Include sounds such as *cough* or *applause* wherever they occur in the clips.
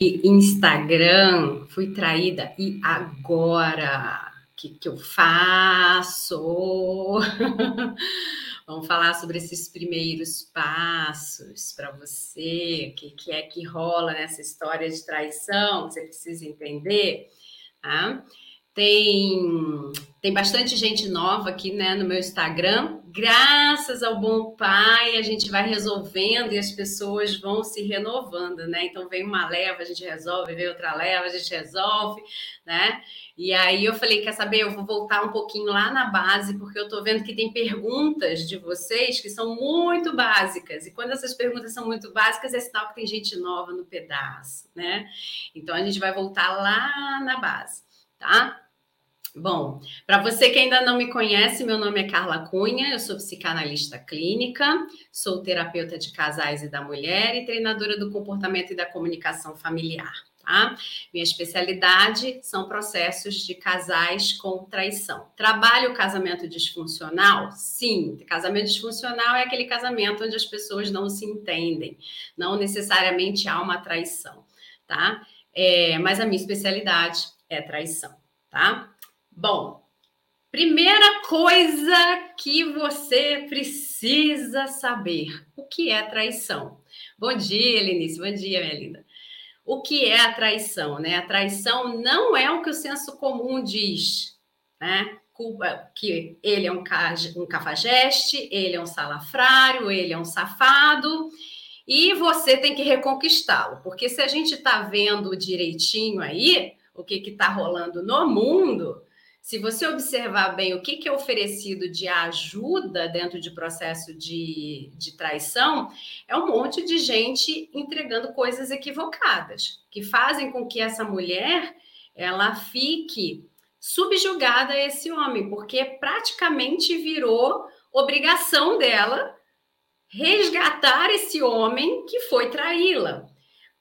Instagram, fui traída e agora o que, que eu faço? *laughs* Vamos falar sobre esses primeiros passos para você, o que, que, é que rola nessa história de traição, que você precisa entender. Tá? Tem, tem bastante gente nova aqui né, no meu Instagram. Graças ao bom pai, a gente vai resolvendo e as pessoas vão se renovando, né? Então vem uma leva, a gente resolve, vem outra leva, a gente resolve, né? E aí eu falei, quer saber? Eu vou voltar um pouquinho lá na base, porque eu tô vendo que tem perguntas de vocês que são muito básicas. E quando essas perguntas são muito básicas, é sinal que tem gente nova no pedaço, né? Então a gente vai voltar lá na base tá? Bom, para você que ainda não me conhece, meu nome é Carla Cunha, eu sou psicanalista clínica, sou terapeuta de casais e da mulher e treinadora do comportamento e da comunicação familiar. Tá? Minha especialidade são processos de casais com traição. Trabalho casamento disfuncional? Sim, casamento disfuncional é aquele casamento onde as pessoas não se entendem, não necessariamente há uma traição, tá? É, mas a minha especialidade é traição, tá? Bom, primeira coisa que você precisa saber: o que é traição? Bom dia, Lenice, bom dia, minha linda. O que é a traição, né? A traição não é o que o senso comum diz, né? Que ele é um, cafajeste, ele é um salafrário, ele é um safado, e você tem que reconquistá-lo, porque se a gente está vendo direitinho aí, o que está rolando no mundo, se você observar bem o que, é oferecido de ajuda dentro de processo de, de traição, é um monte de gente entregando coisas equivocadas, que fazem com que essa mulher ela fique subjugada a esse homem, porque praticamente virou obrigação dela resgatar esse homem que foi traí-la.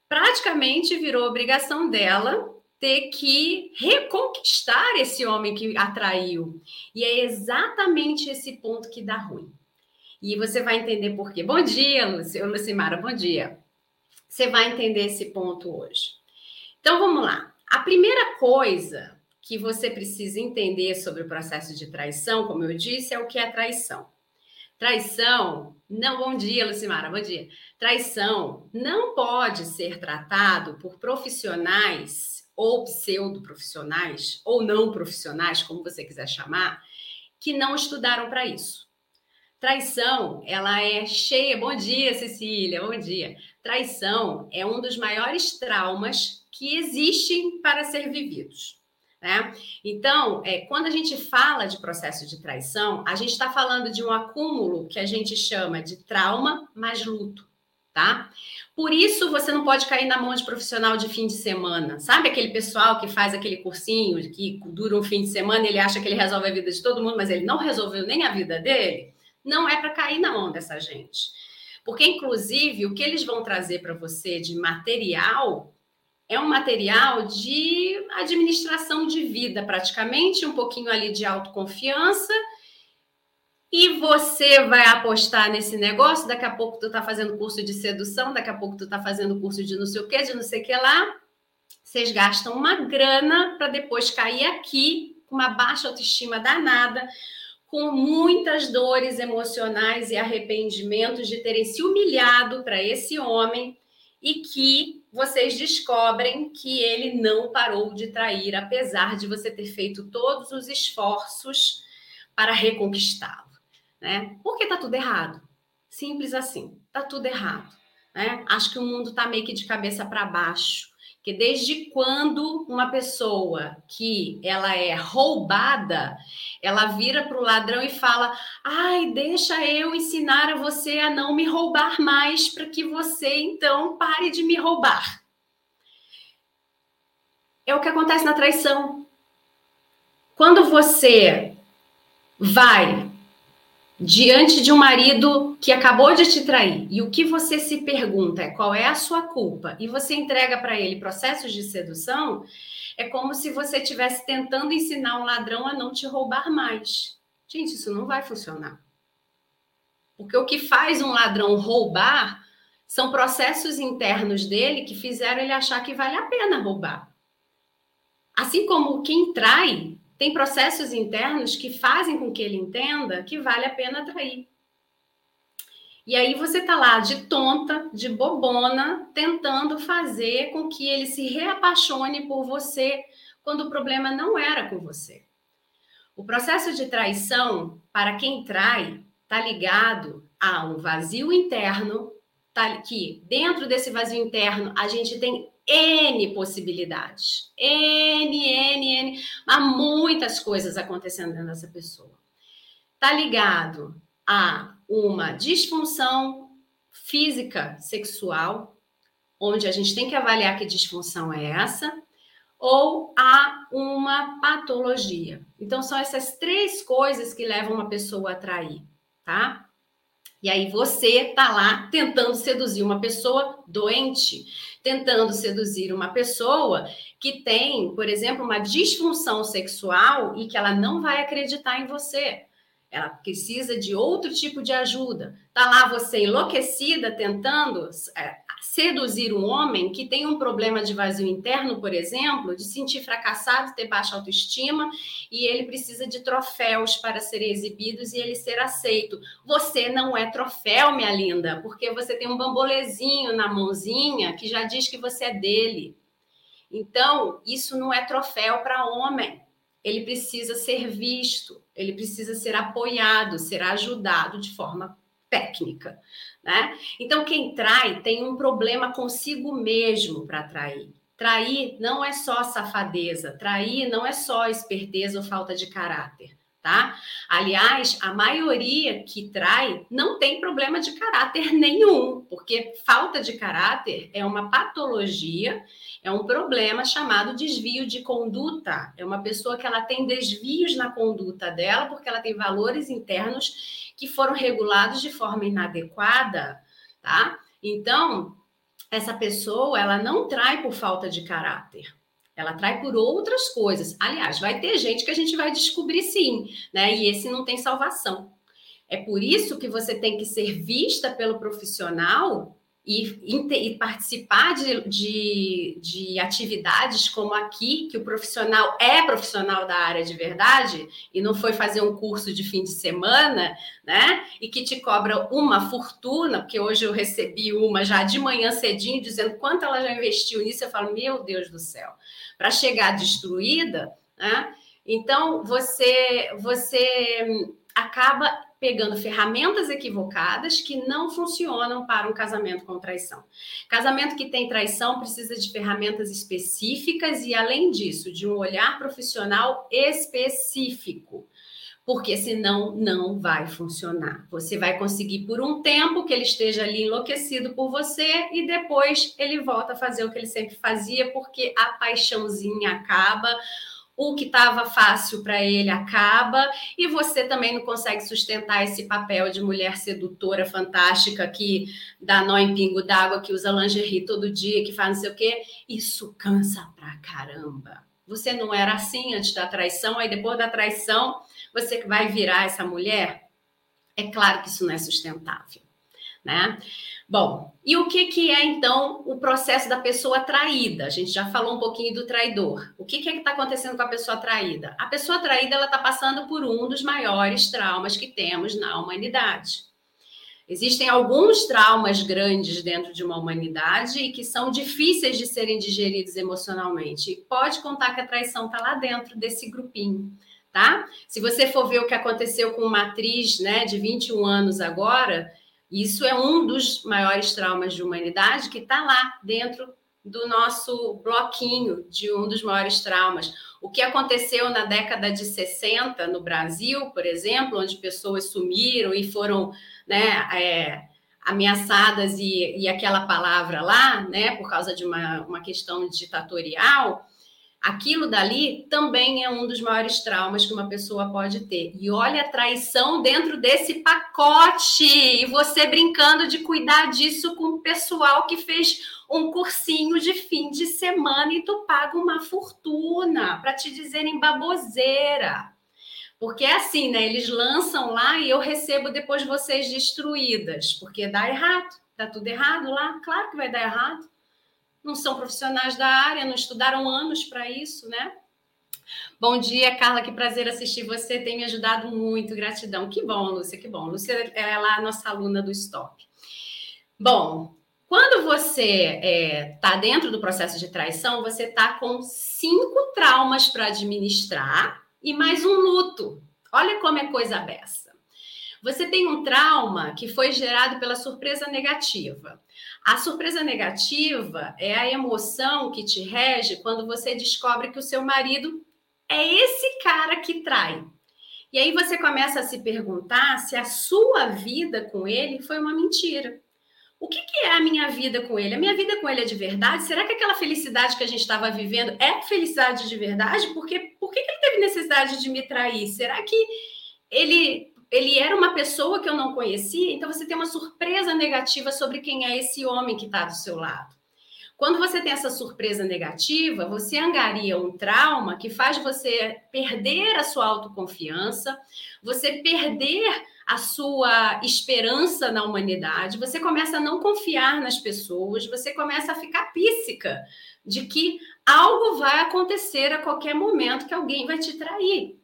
Praticamente virou obrigação dela ter que reconquistar esse homem que atraiu. E é exatamente esse ponto que dá ruim. E você vai entender por quê. Bom dia, Luci, Lucimara, bom dia. Você vai entender esse ponto hoje. Então vamos lá. A primeira coisa que você precisa entender sobre o processo de traição, como eu disse, é o que é traição. Traição, não, bom dia, Lucimara, bom dia. Traição não pode ser tratado por profissionais ou pseudo-profissionais, ou não profissionais, como você quiser chamar, que não estudaram para isso. Traição, ela é cheia. Bom dia, Cecília, bom dia. Traição é um dos maiores traumas que existem para ser vividos. Né? Então, é, quando a gente fala de processo de traição, a gente está falando de um acúmulo que a gente chama de trauma mais luto tá? Por isso você não pode cair na mão de profissional de fim de semana. Sabe aquele pessoal que faz aquele cursinho que dura um fim de semana, ele acha que ele resolve a vida de todo mundo, mas ele não resolveu nem a vida dele? Não é para cair na mão dessa gente. Porque inclusive o que eles vão trazer para você de material é um material de administração de vida, praticamente, um pouquinho ali de autoconfiança e você vai apostar nesse negócio, daqui a pouco tu tá fazendo curso de sedução, daqui a pouco tu tá fazendo curso de não sei o que, de não sei o que lá. Vocês gastam uma grana para depois cair aqui com uma baixa autoestima danada, com muitas dores emocionais e arrependimentos de terem se humilhado para esse homem e que vocês descobrem que ele não parou de trair, apesar de você ter feito todos os esforços para reconquistá-lo né? Porque tá tudo errado. Simples assim, tá tudo errado, né? Acho que o mundo tá meio que de cabeça para baixo, que desde quando uma pessoa que ela é roubada, ela vira para o ladrão e fala: "Ai, deixa eu ensinar a você a não me roubar mais para que você então pare de me roubar". É o que acontece na traição. Quando você vai diante de um marido que acabou de te trair e o que você se pergunta é qual é a sua culpa e você entrega para ele processos de sedução, é como se você estivesse tentando ensinar um ladrão a não te roubar mais. Gente, isso não vai funcionar. Porque o que faz um ladrão roubar São processos internos dele que fizeram ele achar que vale a pena roubar. Assim como quem trai tem processos internos que fazem com que ele entenda que vale a pena trair. E aí você tá lá de tonta, de bobona, tentando fazer com que ele se reapaixone por você, quando o problema não era com você. O processo de traição, para quem trai, tá ligado a um vazio interno, tá, que dentro desse vazio interno a gente tem N possibilidades. N, N, N. Há muitas coisas acontecendo dentro dessa pessoa. Tá ligado a uma disfunção física sexual, onde a gente tem que avaliar que disfunção é essa, ou a uma patologia. Então, são essas três coisas que levam uma pessoa a trair, tá? E aí você tá lá tentando seduzir uma pessoa doente, tentando seduzir uma pessoa que tem, por exemplo, uma disfunção sexual e que ela não vai acreditar em você. Ela precisa de outro tipo de ajuda. Tá lá você enlouquecida tentando é, seduzir um homem que tem um problema de vazio interno, por exemplo, de sentir fracassado, ter baixa autoestima e ele precisa de troféus para serem exibidos e ele ser aceito. Você não é troféu, minha linda, porque você tem um bambolezinho na mãozinha que já diz que você é dele. Então, isso não é troféu para homem ele precisa ser visto, ele precisa ser apoiado, ser ajudado de forma técnica, né? Então, quem trai tem um problema consigo mesmo para trair. Trair não é só safadeza, trair não é só esperteza ou falta de caráter, tá? Aliás, a maioria que trai não tem problema de caráter *laughs* nenhum, porque falta de caráter é uma patologia é um problema chamado desvio de conduta. É uma pessoa que ela tem desvios na conduta dela porque ela tem valores internos que foram regulados de forma inadequada, tá? Então, essa pessoa, ela não trai por falta de caráter. Ela trai por outras coisas. Aliás, vai ter gente que a gente vai descobrir sim, né? E esse não tem salvação. É por isso que você tem que ser vista pelo profissional e, e participar de, de, de, atividades como aqui, que o profissional é profissional da área de verdade e não foi fazer um curso de fim de semana, né? E que te cobra uma fortuna, porque hoje eu recebi uma já de manhã cedinho dizendo quanto ela já investiu nisso. Eu falo, meu Deus do céu, para chegar destruída, né? Então você você acaba pegando ferramentas equivocadas que não funcionam para um casamento com traição. Casamento que tem traição precisa de ferramentas específicas e, além disso, de um olhar profissional específico. Porque senão não vai funcionar. Você vai conseguir por um tempo que ele esteja ali enlouquecido por você e depois ele volta a fazer o que ele sempre fazia, porque a paixãozinha acaba, o que estava fácil para ele acaba e você também não consegue sustentar esse papel de mulher sedutora fantástica que dá nó em pingo d'água, que usa lingerie todo dia, que faz não sei o quê. Isso cansa pra caramba. Você não era assim antes da traição, aí depois da traição você vai virar essa mulher? É claro que isso não é sustentável, né? Bom, e o que, que é então o processo da pessoa traída? A gente já falou um pouquinho do traidor. O que, que é que está acontecendo com a pessoa traída? A pessoa traída ela está passando por um dos maiores traumas que temos na humanidade. Existem alguns traumas grandes dentro de uma humanidade e que são difíceis de serem digeridos emocionalmente. pode contar que a traição está lá dentro desse grupinho, tá? Se você for ver o que aconteceu com uma atriz, né, de 21 anos agora, isso é um dos maiores traumas de humanidade que está lá dentro do nosso bloquinho de um dos maiores traumas. O que aconteceu na década de 60 no Brasil, por exemplo, onde pessoas sumiram e foram né, é, ameaçadas e, e aquela palavra lá, né, por causa de uma, uma questão ditatorial, Aquilo dali também é um dos maiores traumas que uma pessoa pode ter. E olha a traição dentro desse pacote. E você brincando de cuidar disso com o pessoal que fez um cursinho de fim de semana e tu paga uma fortuna para te dizerem baboseira. Porque é assim, né? Eles lançam lá e eu recebo depois vocês destruídas, porque dá errado Tá tudo errado lá? Claro que vai dar errado. Não são profissionais da área, não estudaram anos para isso, né? Bom dia, Carla, que prazer assistir você, tem me ajudado muito, gratidão. Que bom, Lúcia, que bom. Lúcia é lá a nossa aluna do Stop. Bom, quando você está é, tá dentro do processo de traição, você está com cinco traumas para administrar e mais um luto. Olha como é coisa beça. Você tem um trauma que foi gerado pela surpresa negativa. A surpresa negativa é a emoção que te rege quando você descobre que o seu marido é esse cara que trai. E aí você começa a se perguntar se a sua vida com ele foi uma mentira. O que, que, é a minha vida com ele? A minha vida com ele é de verdade? Será que aquela felicidade que a gente estava vivendo é felicidade de verdade? Porque por que, que ele teve necessidade de me trair? Será que ele ele era uma pessoa que eu não conhecia? Então você tem uma surpresa negativa sobre quem é esse homem que está do seu lado. Quando você tem essa surpresa negativa, você angaria um trauma que faz você perder a sua autoconfiança, você perder a sua esperança na humanidade, você começa a não confiar nas pessoas, você começa a ficar píssica de que algo vai acontecer a qualquer momento que alguém vai te trair.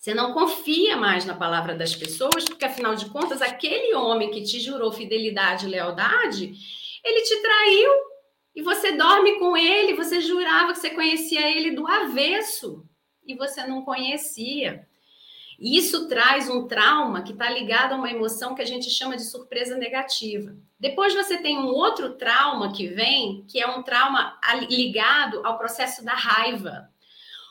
Você não confia mais na palavra das pessoas, porque afinal de contas, aquele homem que te jurou fidelidade e lealdade, ele te traiu e você dorme com ele, você jurava que você conhecia ele do avesso e você não conhecia. Isso traz um trauma que está ligado a uma emoção que a gente chama de surpresa negativa. Depois você tem um outro trauma que vem, que é um trauma ligado ao processo da raiva.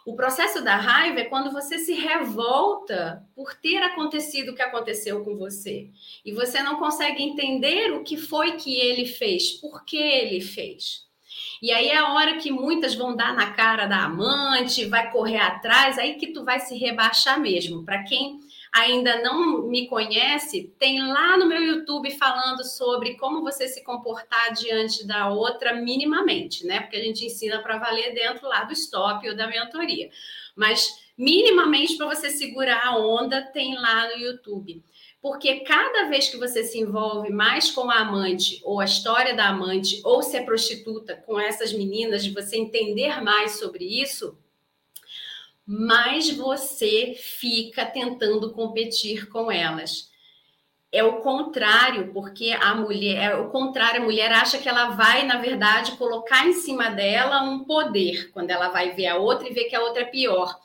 O processo da raiva é quando você se revolta por ter acontecido o que aconteceu com você. E você não consegue entender o que foi que ele fez, por que ele fez. E aí é a hora que muitas vão dar na cara da amante, vai correr atrás, aí que tu vai se rebaixar mesmo. Para quem ainda não me conhece, tem lá no meu YouTube falando sobre como você se comportar diante da outra minimamente, né? Porque a gente ensina para valer dentro lá do stop ou da mentoria. Mas minimamente para você segurar a onda tem lá no YouTube. Porque cada vez que você se envolve mais com a amante, ou a história da amante, ou se é prostituta com essas meninas, de você entender mais sobre isso, mais você fica tentando competir com elas. É o contrário, porque a mulher, é o contrário, a mulher acha que ela vai, na verdade, colocar em cima dela um poder, quando ela vai ver a outra e ver que a outra é pior.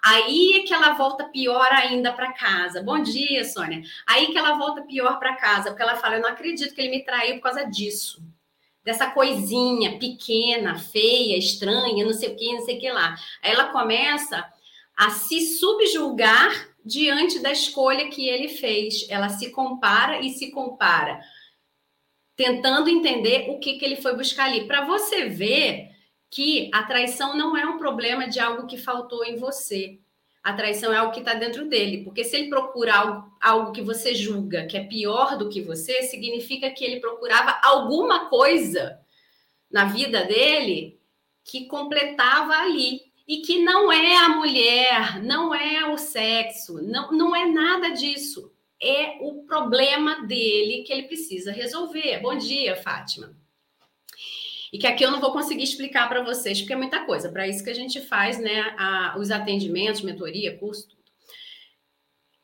Aí é que ela volta pior ainda para casa. Bom dia, Sônia. Aí que ela volta pior para casa, porque ela fala: Eu não acredito que ele me traiu por causa disso dessa coisinha pequena, feia, estranha, não sei o que, não sei o que lá. Aí ela começa a se subjulgar diante da escolha que ele fez. Ela se compara e se compara, tentando entender o que, que ele foi buscar ali. Para você ver que a traição não é um problema de algo que faltou em você. A traição é algo que está dentro dele, porque se ele procura algo, algo que você julga que é pior do que você, significa que ele procurava alguma coisa na vida dele que completava ali. E que não é a mulher, não é o sexo, não, não é nada disso. É o problema dele que ele precisa resolver. Bom dia, Fátima e que aqui eu não vou conseguir explicar para vocês, porque é muita coisa. Para isso que a gente faz, né, a, os atendimentos, mentoria, curso.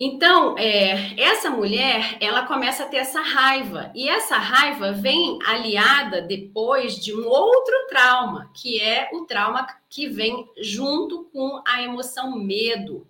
Então, é, essa mulher, ela começa a ter essa raiva, e essa raiva vem aliada depois de um outro trauma, que é o trauma que vem junto com a emoção medo.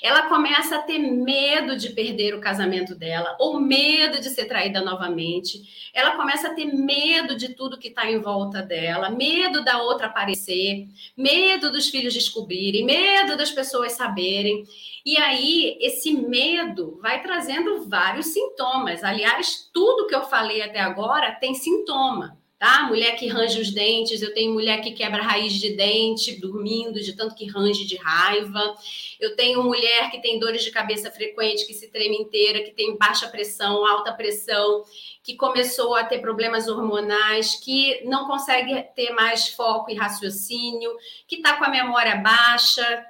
Ela começa a ter medo de perder o casamento dela, ou medo de ser traída novamente. Ela começa a ter medo de tudo que está em volta dela, medo da outra aparecer, medo dos filhos descobrirem, medo das pessoas saberem. E aí, esse medo vai trazendo vários sintomas. Aliás, tudo que eu falei até agora tem sintoma tá? Mulher que range os dentes, eu tenho mulher que quebra raiz de dente dormindo, de tanto que range de raiva. Eu tenho mulher que tem dores de cabeça frequente, que se treme inteira, que tem baixa pressão, alta pressão, que começou a ter problemas hormonais, que não consegue ter mais foco e raciocínio, que está com a memória baixa,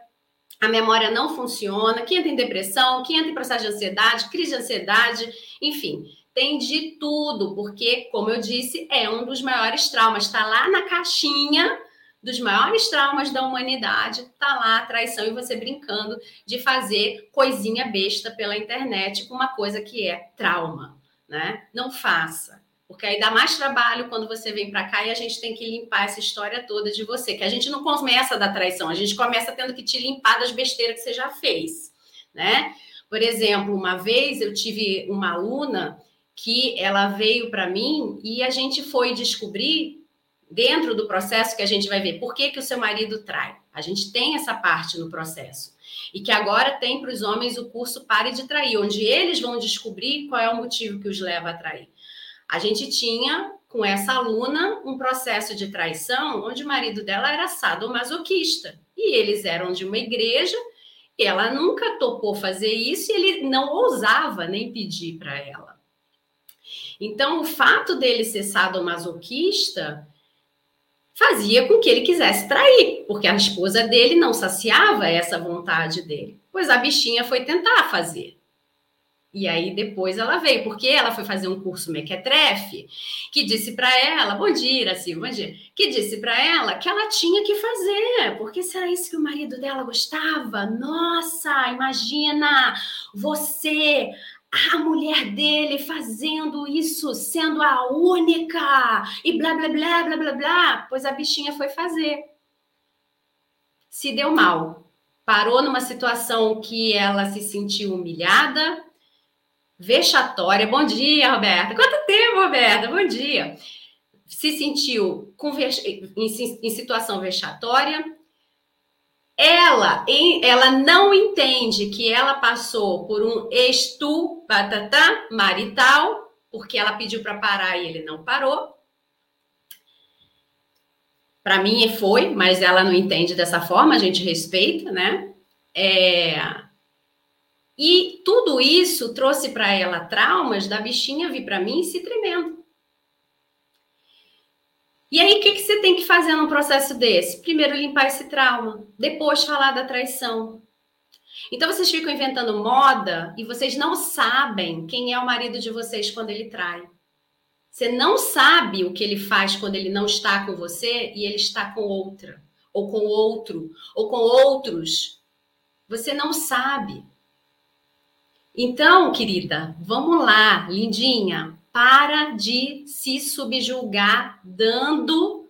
a memória não funciona, que entra em depressão, que entra em processo de ansiedade, crise de ansiedade, enfim tem de tudo, porque, como eu disse, é um dos maiores traumas. Está lá na caixinha dos maiores traumas da humanidade, tá lá a traição e você brincando de fazer coisinha besta pela internet com uma coisa que é trauma, né? Não faça. Porque aí dá mais trabalho quando você vem para cá e a gente tem que limpar essa história toda de você, que a gente não começa da traição, a gente começa tendo que te limpar das besteiras que você já fez, né? Por exemplo, uma vez eu tive uma aluna que ela veio para mim e a gente foi descobrir dentro do processo que a gente vai ver por que, que o seu marido trai. A gente tem essa parte no processo. E que agora tem para os homens o curso Pare de Trair, onde eles vão descobrir qual é o motivo que os leva a trair. A gente tinha com essa aluna um processo de traição onde o marido dela era sadomasoquista. E eles eram de uma igreja, ela nunca topou fazer isso e ele não ousava nem pedir para ela. Então, o fato dele ser sadomasoquista fazia com que ele quisesse trair, porque a esposa dele não saciava essa vontade dele. Pois a bichinha foi tentar fazer. E aí depois ela veio, porque ela foi fazer um curso mequetrefe, que disse para ela, bom dia, Iraci, bom dia, que disse para ela que ela tinha que fazer, porque será isso que o marido dela gostava? Nossa, imagina você a mulher dele fazendo isso, sendo a única, e blá, blá, blá, blá, blá, blá. Pois a bichinha foi fazer. Se deu mal. Parou numa situação que ela se sentiu humilhada, vexatória. Bom dia, Roberta. Quanto tempo, Roberta? Bom dia. Se sentiu em situação vexatória, ela, ela não entende que ela passou por um estu batatá marital, porque ela pediu para parar e ele não parou. Para mim foi, mas ela não entende dessa forma, a gente respeita, né? É... E tudo isso trouxe para ela traumas da bichinha vir para mim se tremendo. E aí, o que, que você tem que fazer num processo desse? Primeiro, limpar esse trauma, depois, falar da traição. Então, vocês ficam inventando moda e vocês não sabem quem é o marido de vocês quando ele trai. Você não sabe o que ele faz quando ele não está com você e ele está com outra, ou com outro, ou com outros. Você não sabe. Então, querida, vamos lá, lindinha, para de se subjulgar dando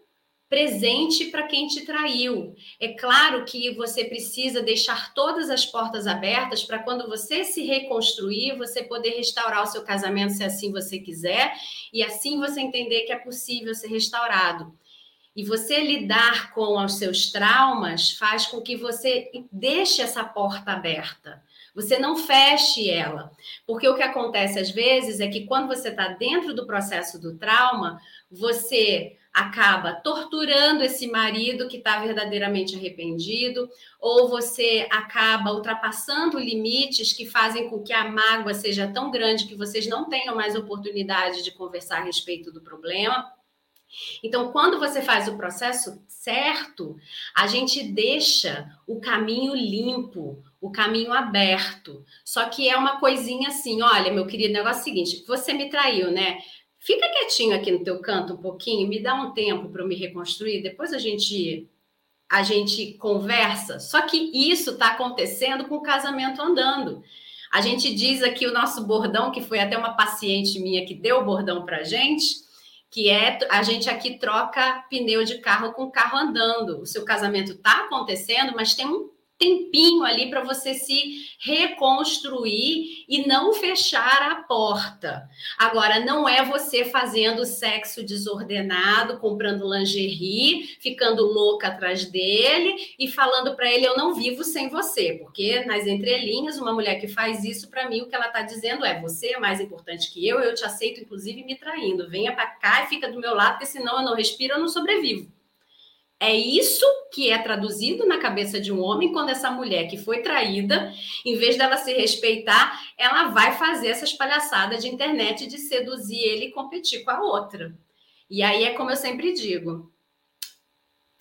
presente para quem te traiu. É claro que você precisa deixar todas as portas abertas para quando você se reconstruir, você poder restaurar o seu casamento se assim você quiser, e assim você entender que é possível ser restaurado. E você lidar com os seus traumas faz com que você deixe essa porta aberta. Você não feche ela. Porque o que acontece às vezes é que quando você está dentro do processo do trauma, você acaba torturando esse marido que está verdadeiramente arrependido, ou você acaba ultrapassando limites que fazem com que a mágoa seja tão grande que vocês não tenham mais oportunidade de conversar a respeito do problema. Então, quando você faz o processo certo, a gente deixa o caminho limpo, o caminho aberto. Só que é uma coisinha assim, olha, meu querido, negócio é o seguinte, você me traiu, né? Fica quietinho aqui no teu canto um pouquinho, me dá um tempo para eu me reconstruir, depois a gente a gente conversa. Só que isso está acontecendo com o casamento andando. A gente diz aqui o nosso bordão, que foi até uma paciente minha que deu o bordão para gente, que é a gente aqui troca pneu de carro com carro andando. O seu casamento está acontecendo, mas tem um tempinho ali para você se reconstruir e não fechar a porta. Agora, não é você fazendo sexo desordenado, comprando lingerie, ficando louca atrás dele e falando para ele: Eu não vivo sem você. Porque nas entrelinhas, uma mulher que faz isso, para mim, o que ela está dizendo é: Você é mais importante que eu, eu te aceito, inclusive me traindo. Venha para cá e fica do meu lado, porque senão eu não respiro, eu não sobrevivo. É isso que é traduzido na cabeça de um homem quando essa mulher que foi traída, em vez dela se respeitar, ela vai fazer essas palhaçadas de internet de seduzir ele e competir com a outra. E aí é como eu sempre digo: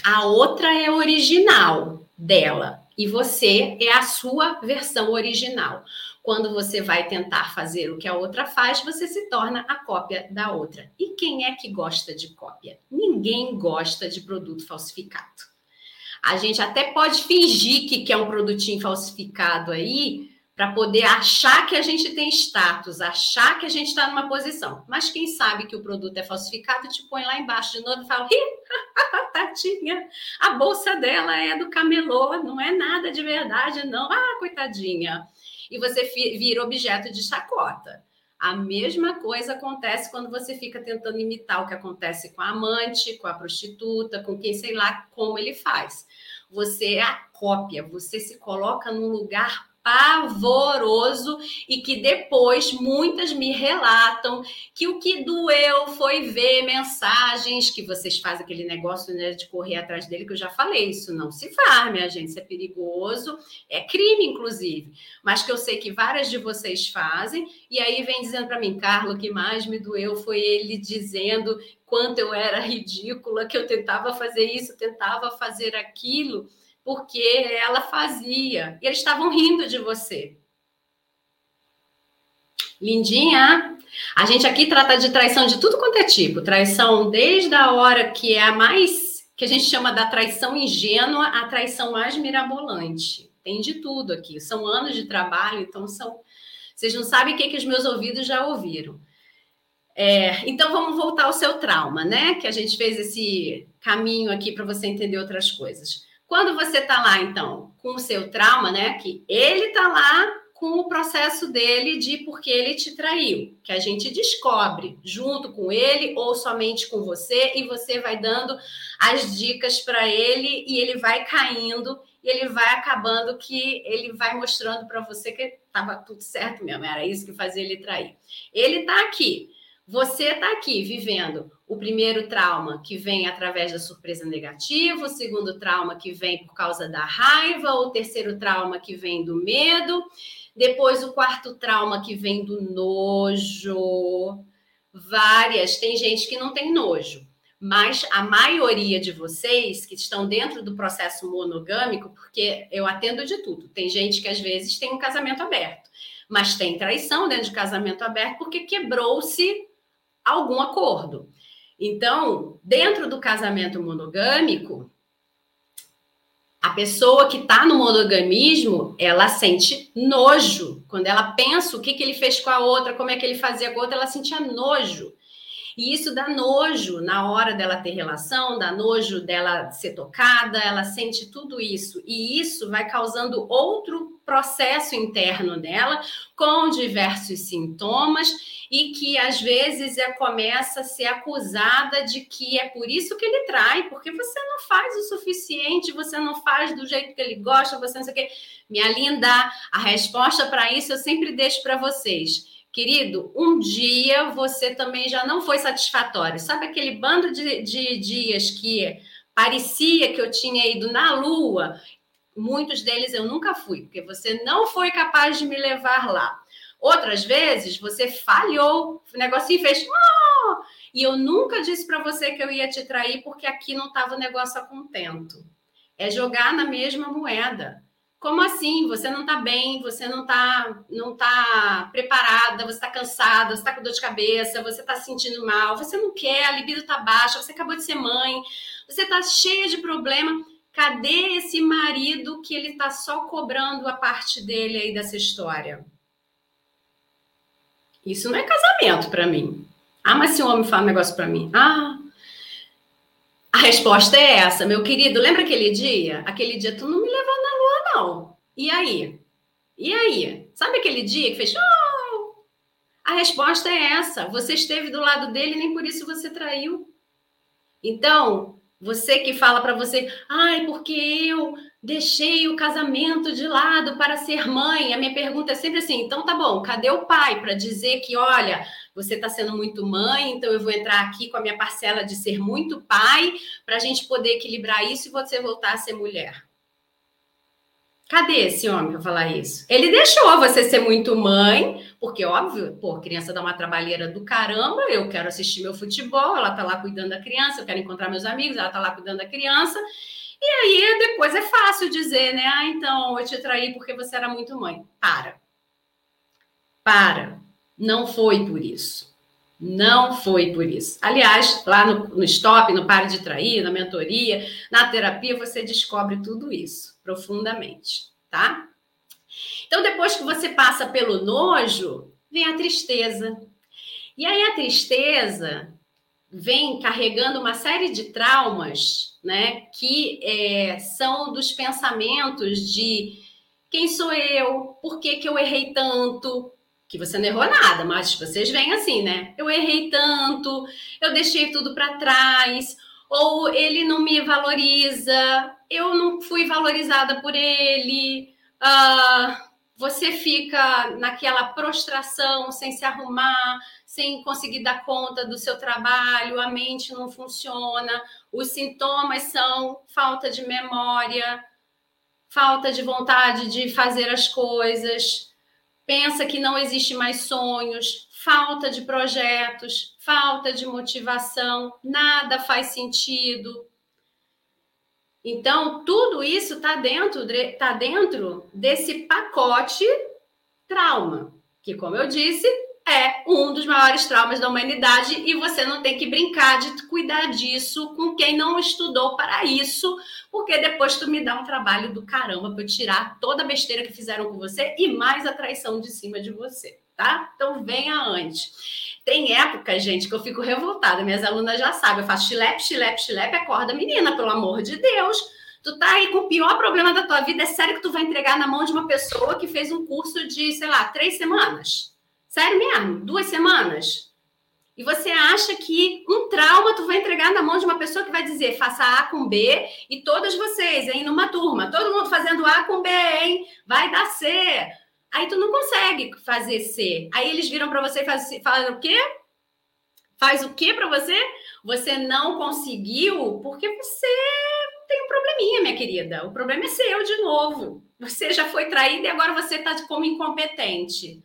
a outra é original dela e você é a sua versão original. Quando você vai tentar fazer o que a outra faz, você se torna a cópia da outra. E quem é que gosta de cópia? Ninguém gosta de produto falsificado. A gente até pode fingir que quer um produtinho falsificado aí, para poder achar que a gente tem status, achar que a gente está numa posição. Mas quem sabe que o produto é falsificado te põe lá embaixo de novo e fala: *laughs* Tatinha, a bolsa dela é do camelô, não é nada de verdade, não. Ah, coitadinha. E você vira objeto de chacota. A mesma coisa acontece quando você fica tentando imitar o que acontece com a amante, com a prostituta, com quem sei lá como ele faz. Você é a cópia, você se coloca num lugar pavoroso e que depois muitas me relatam que o que doeu foi ver mensagens que vocês fazem aquele negócio né, de correr atrás dele, que eu já falei, isso não se faz, minha gente, isso é perigoso, é crime, inclusive, mas que eu sei que várias de vocês fazem, e aí vem dizendo para mim, Carlos, o que mais me doeu foi ele dizendo quanto eu era ridícula, que eu tentava fazer isso, tentava fazer aquilo porque ela fazia. E eles estavam rindo de você. Lindinha. A gente aqui trata de traição de tudo quanto é tipo. Traição desde a hora que é a mais que a gente chama da traição ingênua à traição mais mirabolante. Tem de tudo aqui. São anos de trabalho, então são. Vocês não sabem o que, que os meus ouvidos já ouviram. É, então vamos voltar ao seu trauma, né? Que a gente fez esse caminho aqui para você entender outras coisas. Quando você está lá, então, com o seu trauma, né? Que ele está lá com o processo dele de porque ele te traiu, que a gente descobre junto com ele ou somente com você, e você vai dando as dicas para ele e ele vai caindo e ele vai acabando que ele vai mostrando para você que estava tudo certo mesmo, era isso que fazia ele trair. Ele está aqui. Você está aqui vivendo o primeiro trauma que vem através da surpresa negativa, o segundo trauma que vem por causa da raiva, o terceiro trauma que vem do medo, depois o quarto trauma que vem do nojo. Várias, tem gente que não tem nojo, mas a maioria de vocês que estão dentro do processo monogâmico, porque eu atendo de tudo, tem gente que às vezes tem um casamento aberto, mas tem traição dentro de casamento aberto porque quebrou-se algum acordo. Então, dentro do casamento monogâmico, a pessoa que está no monogamismo, ela sente nojo. Quando ela pensa o que, que ele fez com a outra, como é que ele fazia com a outra, ela sentia nojo. E isso dá nojo na hora dela ter relação, dá nojo dela ser tocada, ela sente tudo isso. E isso vai causando outro processo interno dela, com diversos sintomas e que às vezes é, começa a ser acusada de que é por isso que ele trai, porque você não faz o suficiente, você não faz do jeito que ele gosta, você não sei o quê. Minha linda, a resposta para isso eu sempre deixo para vocês. Querido, um dia você também já não foi satisfatório. Sabe aquele bando de, de dias que parecia que eu tinha ido na lua? Muitos deles eu nunca fui, porque você não foi capaz de me levar lá. Outras vezes você falhou, o negocinho fez. Oh! E eu nunca disse para você que eu ia te trair porque aqui não estava o negócio a contento. É jogar na mesma moeda. Como assim? Você não está bem, você não está não tá preparada, você está cansada, você está com dor de cabeça, você está se sentindo mal, você não quer, a libido está baixa, você acabou de ser mãe, você está cheia de problema. Cadê esse marido que ele está só cobrando a parte dele aí dessa história? Isso não é casamento para mim. Ah, mas se um homem fala um negócio para mim, ah, a resposta é essa, meu querido. Lembra aquele dia? Aquele dia tu não me levou na lua, não. E aí? E aí? Sabe aquele dia que fez? Oh! A resposta é essa. Você esteve do lado dele, nem por isso você traiu. Então, você que fala para você, ai, porque eu deixei o casamento de lado para ser mãe. A minha pergunta é sempre assim: então tá bom, cadê o pai para dizer que, olha, você está sendo muito mãe, então eu vou entrar aqui com a minha parcela de ser muito pai para a gente poder equilibrar isso e você voltar a ser mulher? Cadê esse homem para falar isso? Ele deixou você ser muito mãe, porque, óbvio, pô, criança dá uma trabalheira do caramba, eu quero assistir meu futebol, ela tá lá cuidando da criança, eu quero encontrar meus amigos, ela tá lá cuidando da criança, e aí depois é fácil dizer, né? Ah, então eu te traí porque você era muito mãe. Para. para. Não foi por isso. Não foi por isso. Aliás, lá no, no Stop, no Pare de Trair, na mentoria, na terapia, você descobre tudo isso profundamente, tá? Então, depois que você passa pelo nojo, vem a tristeza. E aí, a tristeza vem carregando uma série de traumas, né, que é, são dos pensamentos de quem sou eu, por que, que eu errei tanto, que você não errou nada, mas vocês vêm assim, né? Eu errei tanto, eu deixei tudo para trás, ou ele não me valoriza, eu não fui valorizada por ele. Uh, você fica naquela prostração, sem se arrumar, sem conseguir dar conta do seu trabalho, a mente não funciona, os sintomas são falta de memória, falta de vontade de fazer as coisas, pensa que não existe mais sonhos, falta de projetos, falta de motivação, nada faz sentido. Então, tudo isso está dentro, tá dentro desse pacote trauma, que, como eu disse, é um dos maiores traumas da humanidade e você não tem que brincar de cuidar disso com quem não estudou para isso, porque depois tu me dá um trabalho do caramba para tirar toda a besteira que fizeram com você e mais a traição de cima de você, tá? Então venha antes. Tem época, gente, que eu fico revoltada, minhas alunas já sabem, eu faço chilepe, chilepe, chilepe, acorda menina, pelo amor de Deus. Tu tá aí com o pior problema da tua vida, é sério que tu vai entregar na mão de uma pessoa que fez um curso de, sei lá, três semanas? Sério mesmo? Duas semanas? E você acha que um trauma tu vai entregar na mão de uma pessoa que vai dizer faça A com B e todos vocês, hein, numa turma, todo mundo fazendo A com B, hein? Vai dar C. Aí tu não consegue fazer C. Aí eles viram para você e fazem, falam o quê? Faz o quê para você? Você não conseguiu porque você tem um probleminha, minha querida. O problema é seu de novo. Você já foi traída e agora você está como incompetente.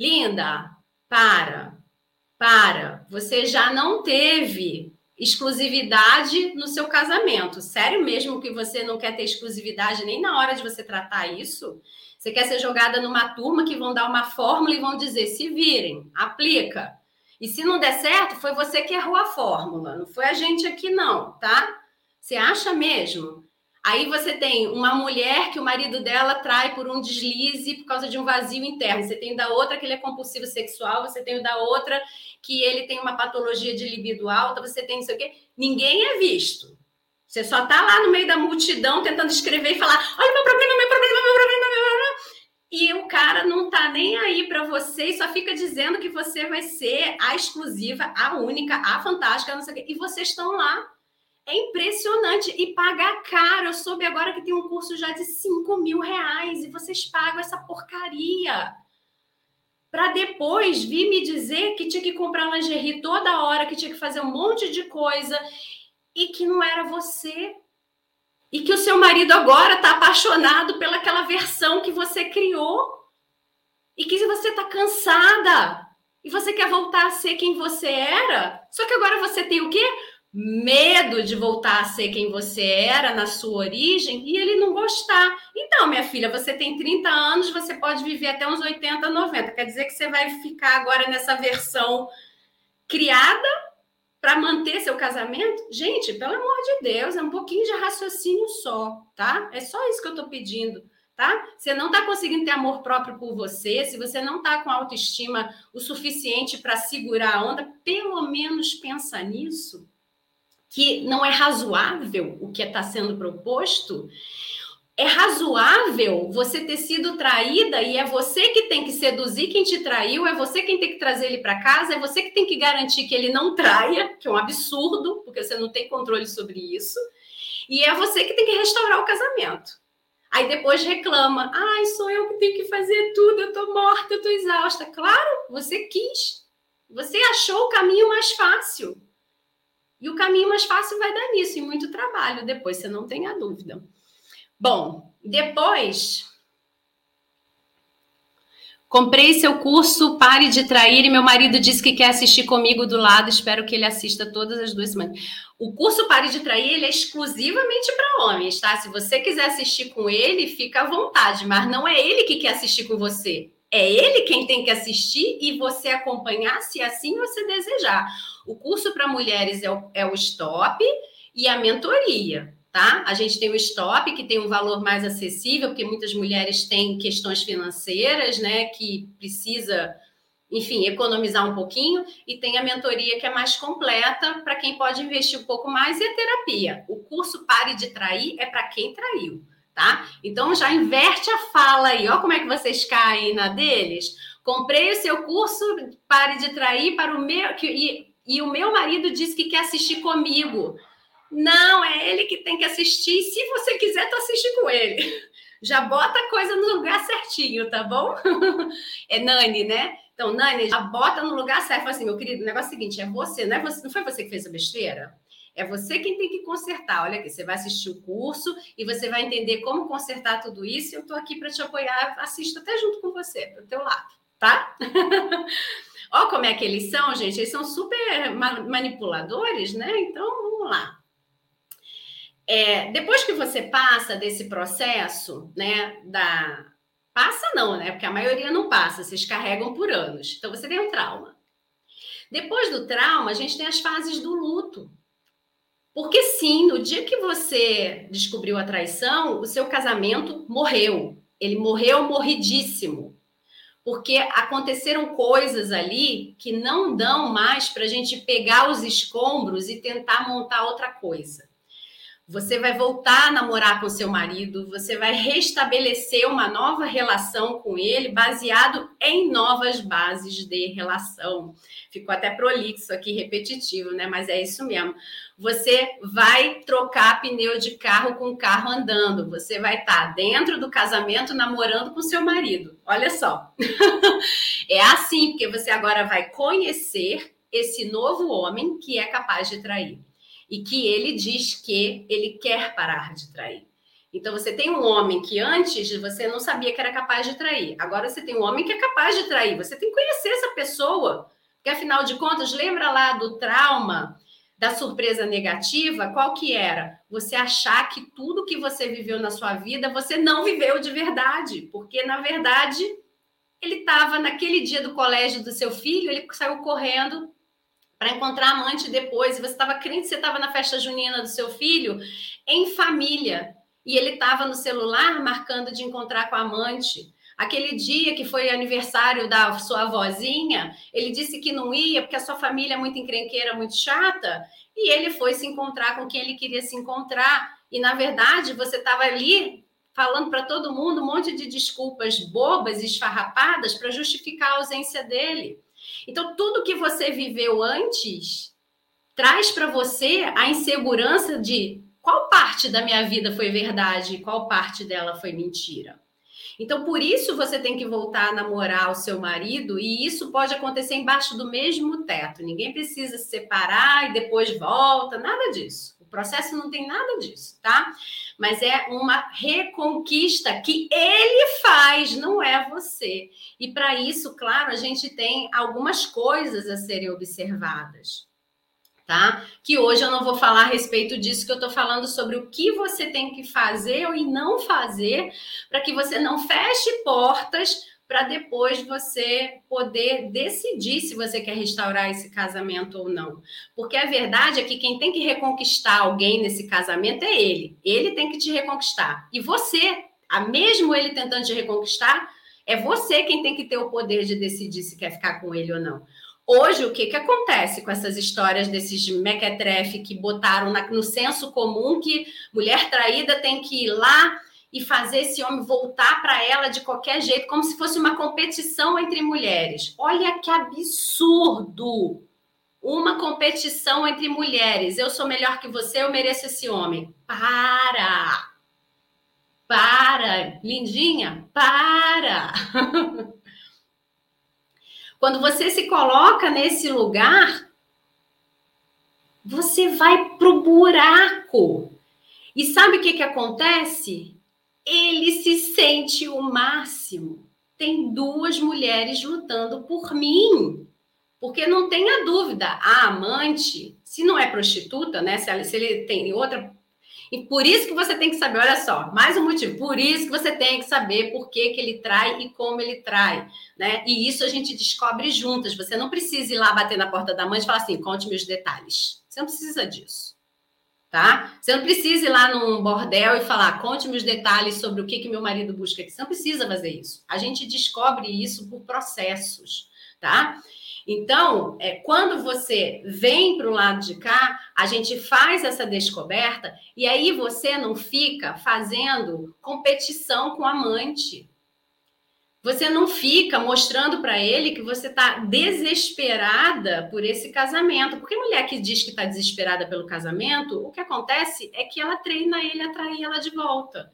Linda, para, para. Você já não teve exclusividade no seu casamento. Sério mesmo que você não quer ter exclusividade nem na hora de você tratar isso? Você quer ser jogada numa turma que vão dar uma fórmula e vão dizer: se virem, aplica. E se não der certo, foi você que errou a fórmula, não foi a gente aqui, não, tá? Você acha mesmo Aí você tem uma mulher que o marido dela trai por um deslize por causa de um vazio interno. Você tem da outra que ele é compulsivo sexual, você tem o da outra que ele tem uma patologia de libido alta, você tem isso aqui. Ninguém é visto. Você só tá lá no meio da multidão tentando escrever e falar: olha meu problema, meu problema, meu problema, meu problema. E o cara não tá nem aí para você e só fica dizendo que você vai ser a exclusiva, a única, a fantástica, não sei o quê. E vocês estão lá é impressionante. E pagar caro. Eu soube agora que tem um curso já de 5 mil reais e vocês pagam essa porcaria. Para depois vir me dizer que tinha que comprar lingerie toda hora, que tinha que fazer um monte de coisa e que não era você. E que o seu marido agora está apaixonado pelaquela versão que você criou. E que você está cansada. E você quer voltar a ser quem você era. Só que agora você tem o quê? Medo de voltar a ser quem você era na sua origem e ele não gostar. Então, minha filha, você tem 30 anos, você pode viver até uns 80, 90. Quer dizer que você vai ficar agora nessa versão criada para manter seu casamento? Gente, pelo amor de Deus, é um pouquinho de raciocínio só, tá? É só isso que eu estou pedindo. Tá? Você não está conseguindo ter amor próprio por você, se você não está com autoestima o suficiente para segurar a onda, pelo menos pensa nisso que não é razoável o que está sendo proposto, é razoável você ter sido traída e é você que tem que seduzir quem te traiu, é você quem tem que trazer ele para casa, é você que tem que garantir que ele não traia, que é um absurdo, porque você não tem controle sobre isso, e é você que tem que restaurar o casamento. Aí depois reclama: ai, sou eu que tenho que fazer tudo, eu tô morta, eu tô exausta. Claro, você quis. Você achou o caminho mais fácil. E o caminho mais fácil vai dar nisso, e muito trabalho depois, você não tenha dúvida. Bom, depois. Comprei seu curso Pare de Trair e meu marido disse que quer assistir comigo do lado. Espero que ele assista todas as duas semanas. O curso Pare de Trair ele é exclusivamente para homens, tá? Se você quiser assistir com ele, fica à vontade, mas não é ele que quer assistir com você. É ele quem tem que assistir e você acompanhar se assim você desejar. O curso para mulheres é o, é o stop e a mentoria tá? A gente tem o stop, que tem um valor mais acessível, porque muitas mulheres têm questões financeiras, né, que precisa, enfim, economizar um pouquinho, e tem a mentoria que é mais completa para quem pode investir um pouco mais e a terapia. O curso Pare de Trair é para quem traiu, tá? Então já inverte a fala aí, ó como é que vocês caem na deles. Comprei o seu curso Pare de Trair para o meu e, e o meu marido disse que quer assistir comigo. Não, é ele que tem que assistir. Se você quiser, tu assiste com ele. *laughs* Já bota a coisa no lugar certinho, tá bom? *laughs* É Nani, né? Então, Nani, já bota no lugar certo. Fala assim, meu querido, o negócio é o seguinte: é você, não, é você, não foi você que fez a besteira? É você quem tem que consertar. Olha aqui, você vai assistir o curso e você vai entender como consertar tudo isso. Eu estou aqui para te apoiar, assisto até junto com você, para o teu lado, tá? *laughs* Olha como é que eles são, gente. Eles são super manipuladores, né? Então, vamos lá. É, depois que você passa desse processo, né, da passa não, né, porque a maioria não passa, vocês carregam por anos. Então você tem um trauma. Depois do trauma, a gente tem as fases do luto. Porque sim, no dia que você descobriu a traição, o seu casamento morreu. Ele morreu morridíssimo. Porque aconteceram coisas ali que não dão mais para a gente pegar os escombros e tentar montar outra coisa. Você vai voltar a namorar com seu marido, você vai restabelecer uma nova relação com ele, baseado em novas bases de relação. Ficou até prolixo aqui, repetitivo, né? Mas é isso mesmo. Você vai trocar pneu de carro com o carro andando. Você vai estar dentro do casamento namorando com seu marido. Olha só. *laughs* é assim, porque você agora vai conhecer esse novo homem que é capaz de trair e que ele diz que ele quer parar de trair. Então você tem um homem que antes você não sabia que era capaz de trair. Agora você tem um homem que é capaz de trair. Você tem que conhecer essa pessoa. Porque afinal de contas, lembra lá do trauma da surpresa negativa? Qual que era? Você achar que tudo que você viveu na sua vida, você não viveu de verdade, porque na verdade ele estava naquele dia do colégio do seu filho, ele saiu correndo para encontrar amante depois, e você estava crente que você estava na festa junina do seu filho, em família, e ele estava no celular marcando de encontrar com a amante. Aquele dia que foi aniversário da sua avózinha, ele disse que não ia porque a sua família é muito encrenqueira, muito chata, e ele foi se encontrar com quem ele queria se encontrar. E na verdade, você estava ali falando para todo mundo um monte de desculpas bobas e esfarrapadas para justificar a ausência dele. Então, tudo que você viveu antes traz para você a insegurança de qual parte da minha vida foi verdade e qual parte dela foi mentira. Então, por isso você tem que voltar a namorar o seu marido, e isso pode acontecer embaixo do mesmo teto. Ninguém precisa se separar e depois volta, nada disso. O processo não tem nada disso, tá? Mas é uma reconquista que ele faz, não é você. E para isso, claro, a gente tem algumas coisas a serem observadas tá? Que hoje eu não vou falar a respeito disso, que eu estou falando sobre o que você tem que fazer e não fazer para que você não feche portas para depois você poder decidir se você quer restaurar esse casamento ou não. Porque a verdade é que quem tem que reconquistar alguém nesse casamento é ele. Ele tem que te reconquistar. E você, a mesmo ele tentando te reconquistar, é você quem tem que ter o poder de decidir se quer ficar com ele ou não. Hoje, o que, que acontece com essas histórias desses mequetrefe que botaram na, no senso comum que mulher traída tem que ir lá e fazer esse homem voltar para ela de qualquer jeito, como se fosse uma competição entre mulheres. Olha que absurdo! Uma competição entre mulheres. Eu sou melhor que você, eu mereço esse homem. Para! Para! Lindinha, para! Quando você se coloca nesse lugar, você vai pro buraco. E sabe o que, que acontece? Ele se sente o máximo. Tem duas mulheres lutando por mim. Porque não tenha dúvida, a amante, se não é prostituta, né? Se, ela, se ele tem outra. E por isso que você tem que saber, olha só, mais um motivo, por isso que você tem que saber por que, que ele trai e como ele trai, né? E isso a gente descobre juntas. Você não precisa ir lá bater na porta da mãe e falar assim, conte-me os detalhes. Você não precisa disso, tá? Você não precisa ir lá num bordel e falar, conte-me os detalhes sobre o que, que meu marido busca aqui. Você não precisa fazer isso. A gente descobre isso por processos, tá? Então, é, quando você vem para o lado de cá, a gente faz essa descoberta e aí você não fica fazendo competição com o amante. Você não fica mostrando para ele que você está desesperada por esse casamento. Porque mulher que diz que está desesperada pelo casamento, o que acontece é que ela treina ele a trair ela de volta.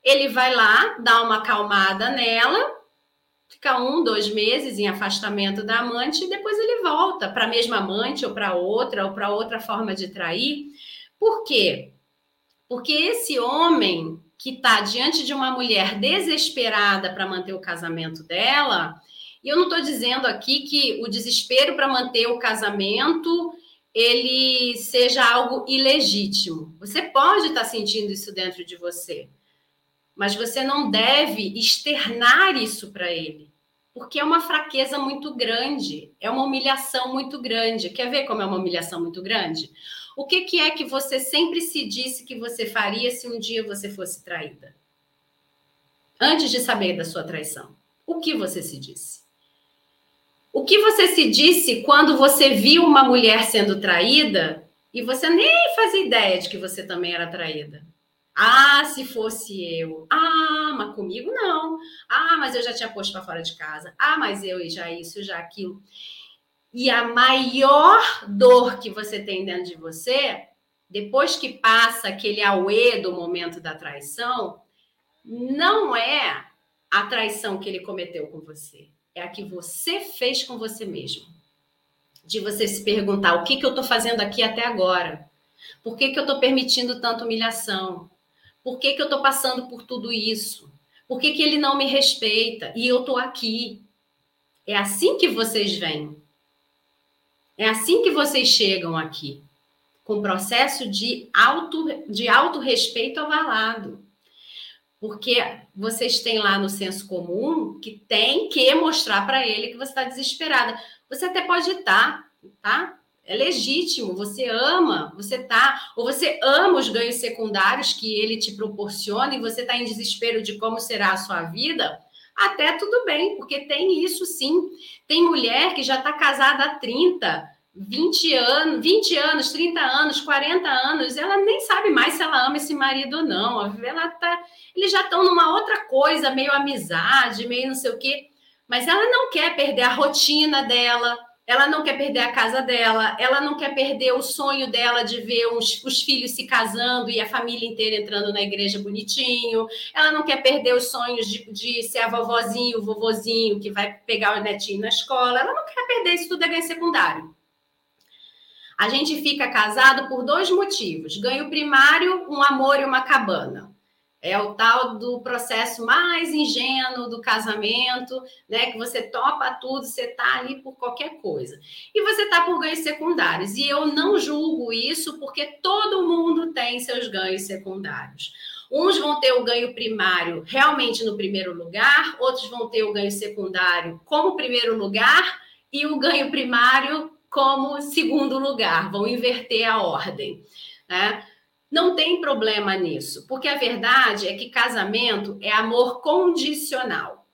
Ele vai lá, dá uma acalmada nela, fica um, dois meses em afastamento da amante e depois ele volta para a mesma amante ou para outra ou para outra forma de trair. Por quê? Porque esse homem que está diante de uma mulher desesperada para manter o casamento dela, e eu não estou dizendo aqui que o desespero para manter o casamento ele seja algo ilegítimo. Você pode estar tá sentindo isso dentro de você mas você não deve externar isso para ele, porque é uma fraqueza muito grande, é uma humilhação muito grande. Quer ver como é uma humilhação muito grande? O que, que é que você sempre se disse que você faria se um dia você fosse traída? Antes de saber da sua traição, o que você se disse? O que você se disse quando você viu uma mulher sendo traída e você nem fazia ideia de que você também era traída? Ah, se fosse eu. Ah, mas comigo não. Ah, mas eu já tinha posto para fora de casa. Ah, mas eu e já isso, já aquilo. E a maior dor que você tem dentro de você, depois que passa aquele auê do momento da traição, não é a traição que ele cometeu com você, é a que você fez com você mesmo. De você se perguntar: o que, que eu estou fazendo aqui até agora? Por que, que eu estou permitindo tanta humilhação? Por que, que eu estou passando por tudo isso? Por que, que ele não me respeita? E eu estou aqui. É assim que vocês vêm. É assim que vocês chegam aqui. Com processo de auto, de auto-respeito avalado. Porque vocês têm lá no senso comum que tem que mostrar para ele que você está desesperada. Você até pode estar, tá? É legítimo, você ama, você tá, ou você ama os ganhos secundários que ele te proporciona e você está em desespero de como será a sua vida, até tudo bem, porque tem isso sim. Tem mulher que já está casada há 30, 20 anos, 20 anos, 30 anos, 40 anos, ela nem sabe mais se ela ama esse marido ou não. Ela tá, eles já estão numa outra coisa, meio amizade, meio não sei o quê, mas ela não quer perder a rotina dela ela não quer perder a casa dela, ela não quer perder o sonho dela de ver os, os, filhos se casando e a família inteira entrando na igreja bonitinho, ela não quer perder os sonhos de, de ser a vovozinho, o vovozinho que vai pegar o netinho na escola, ela não quer perder isso tudo é ganho secundário. A gente fica casado por dois motivos: ganho primário, um amor e uma cabana. É o tal do processo mais ingênuo do casamento, né? Que você topa tudo, você tá ali por qualquer coisa. E você tá por ganhos secundários. E eu não julgo isso porque todo mundo tem seus ganhos secundários. Uns vão ter o ganho primário realmente no primeiro lugar, outros vão ter o ganho secundário como primeiro lugar e o ganho primário como segundo lugar. Vão inverter a ordem. Né? Não tem problema nisso, porque a verdade é que casamento é amor condicional.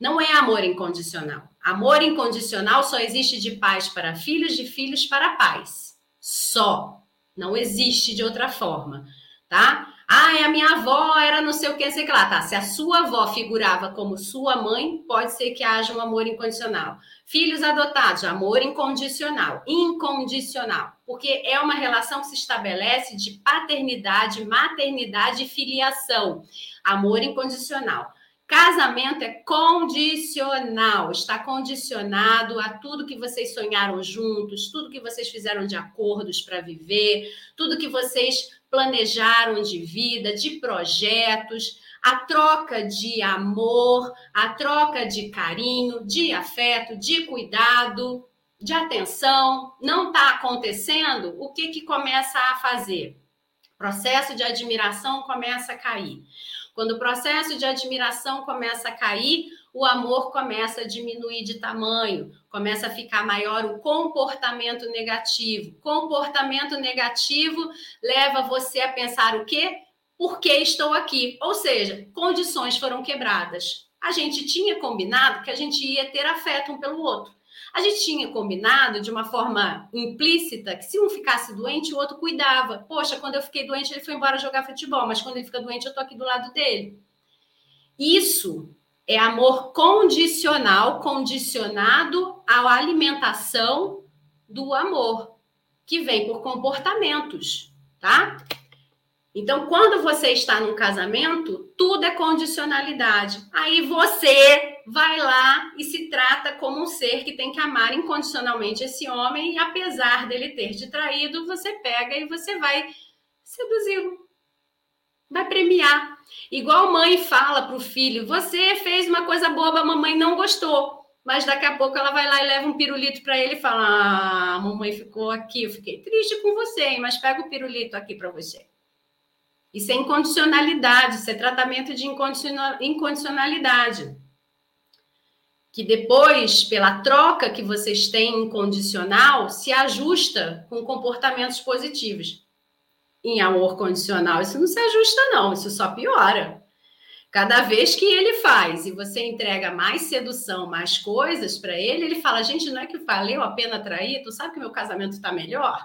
Não é amor incondicional. Amor incondicional só existe de pais para filhos, de filhos para pais. Só. Não existe de outra forma, tá? Ah, a minha avó era não sei o que, sei lá. Tá, se a sua avó figurava como sua mãe, pode ser que haja um amor incondicional. Filhos adotados, amor incondicional. Incondicional. Porque é uma relação que se estabelece de paternidade, maternidade e filiação. Amor incondicional. Casamento é condicional, está condicionado a tudo que vocês sonharam juntos, tudo que vocês fizeram de acordos para viver, tudo que vocês planejaram de vida, de projetos, a troca de amor, a troca de carinho, de afeto, de cuidado, de atenção, não está acontecendo, o que, que começa a fazer? O processo de admiração começa a cair. Quando o processo de admiração começa a cair, o amor começa a diminuir de tamanho, começa a ficar maior o comportamento negativo. Comportamento negativo leva você a pensar o quê? Por que estou aqui? Ou seja, condições foram quebradas. A gente tinha combinado que a gente ia ter afeto um pelo outro. A gente tinha combinado de uma forma implícita que se um ficasse doente, o outro cuidava. Poxa, quando eu fiquei doente, ele foi embora jogar futebol, mas quando ele fica doente, eu tô aqui do lado dele. Isso é amor condicional, condicionado à alimentação do amor, que vem por comportamentos, tá? Então, quando você está num casamento, tudo é condicionalidade. Aí você vai lá e se trata como um ser que tem que amar incondicionalmente esse homem, e apesar dele ter te traído, você pega e você vai seduzi-lo. Vai premiar. Igual mãe fala para o filho: você fez uma coisa boba, a mamãe não gostou. Mas daqui a pouco ela vai lá e leva um pirulito para ele e fala: Ah, a mamãe ficou aqui, eu fiquei triste com você, mas pega o pirulito aqui para você. Isso é incondicionalidade, isso é tratamento de incondicionalidade. Que depois, pela troca que vocês têm incondicional, se ajusta com comportamentos positivos. Em amor condicional, isso não se ajusta, não, isso só piora. Cada vez que ele faz e você entrega mais sedução, mais coisas para ele, ele fala: gente, não é que valeu a pena trair? Tu sabe que meu casamento está melhor?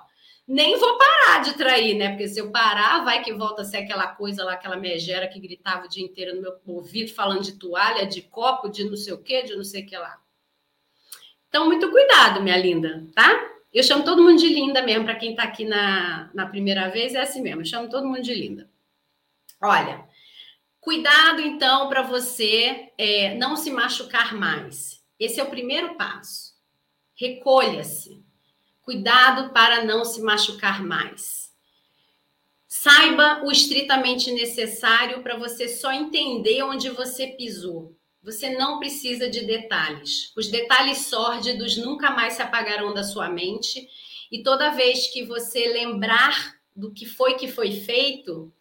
Nem vou parar de trair, né? Porque se eu parar, vai que volta a ser aquela coisa lá, aquela megera que gritava o dia inteiro no meu ouvido, falando de toalha, de copo, de não sei o quê, de não sei o que lá. Então, muito cuidado, minha linda, tá? Eu chamo todo mundo de linda mesmo, para quem está aqui na, na primeira vez, é assim mesmo, eu chamo todo mundo de linda. Olha, cuidado então para você é, não se machucar mais. Esse é o primeiro passo. Recolha-se Cuidado para não se machucar mais. Saiba o estritamente necessário para você só entender onde você pisou. Você não precisa de detalhes. Os detalhes sórdidos nunca mais se apagarão da sua mente. E toda vez que você lembrar do que foi que foi feito,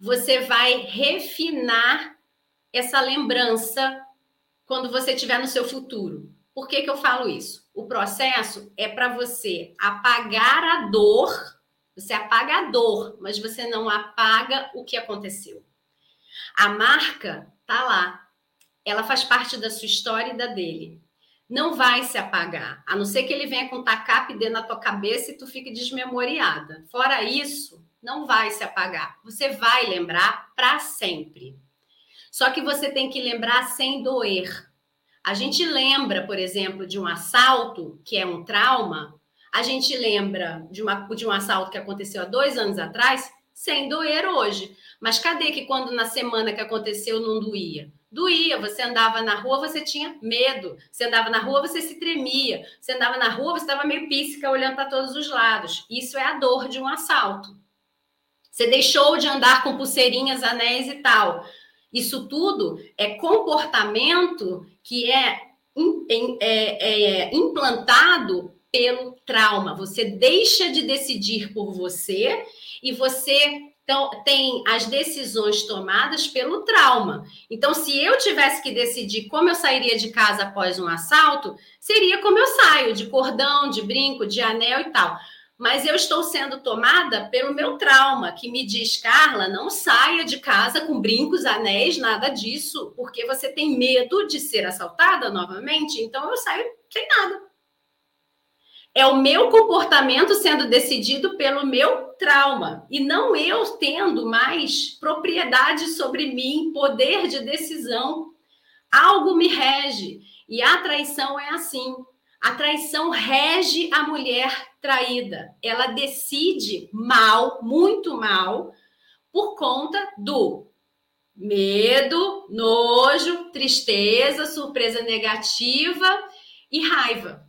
você vai refinar essa lembrança quando você estiver no seu futuro. Por que, que eu falo isso? O processo é para você apagar a dor, você apaga a dor, mas você não apaga o que aconteceu. A marca tá lá. Ela faz parte da sua história e da dele. Não vai se apagar, a não ser que ele venha com tacape dentro da tua cabeça e tu fique desmemoriada. Fora isso, não vai se apagar. Você vai lembrar para sempre. Só que você tem que lembrar sem doer. A gente lembra, por exemplo, de um assalto, que é um trauma, a gente lembra de, uma, de um assalto que aconteceu há dois anos atrás, sem doer hoje. Mas cadê que quando na semana que aconteceu não doía? Doía, você andava na rua, você tinha medo. Você andava na rua, você se tremia. Você andava na rua, você estava meio píssica, olhando para todos os lados. Isso é a dor de um assalto. Você deixou de andar com pulseirinhas, anéis e tal. Isso tudo é comportamento que é, é, é implantado pelo trauma. Você deixa de decidir por você e você então, tem as decisões tomadas pelo trauma. Então, se eu tivesse que decidir como eu sairia de casa após um assalto, seria como eu saio, de cordão, de brinco, de anel e tal mas eu estou sendo tomada pelo meu trauma, que me diz, Carla, não saia de casa com brincos, anéis, nada disso, porque você tem medo de ser assaltada novamente, então eu saio sem nada. É o meu comportamento sendo decidido pelo meu trauma e não eu tendo mais propriedade sobre mim, poder de decisão. Algo me rege e a traição é assim. A traição rege a mulher traída. Ela decide mal, muito mal, por conta do medo, nojo, tristeza, surpresa negativa e raiva.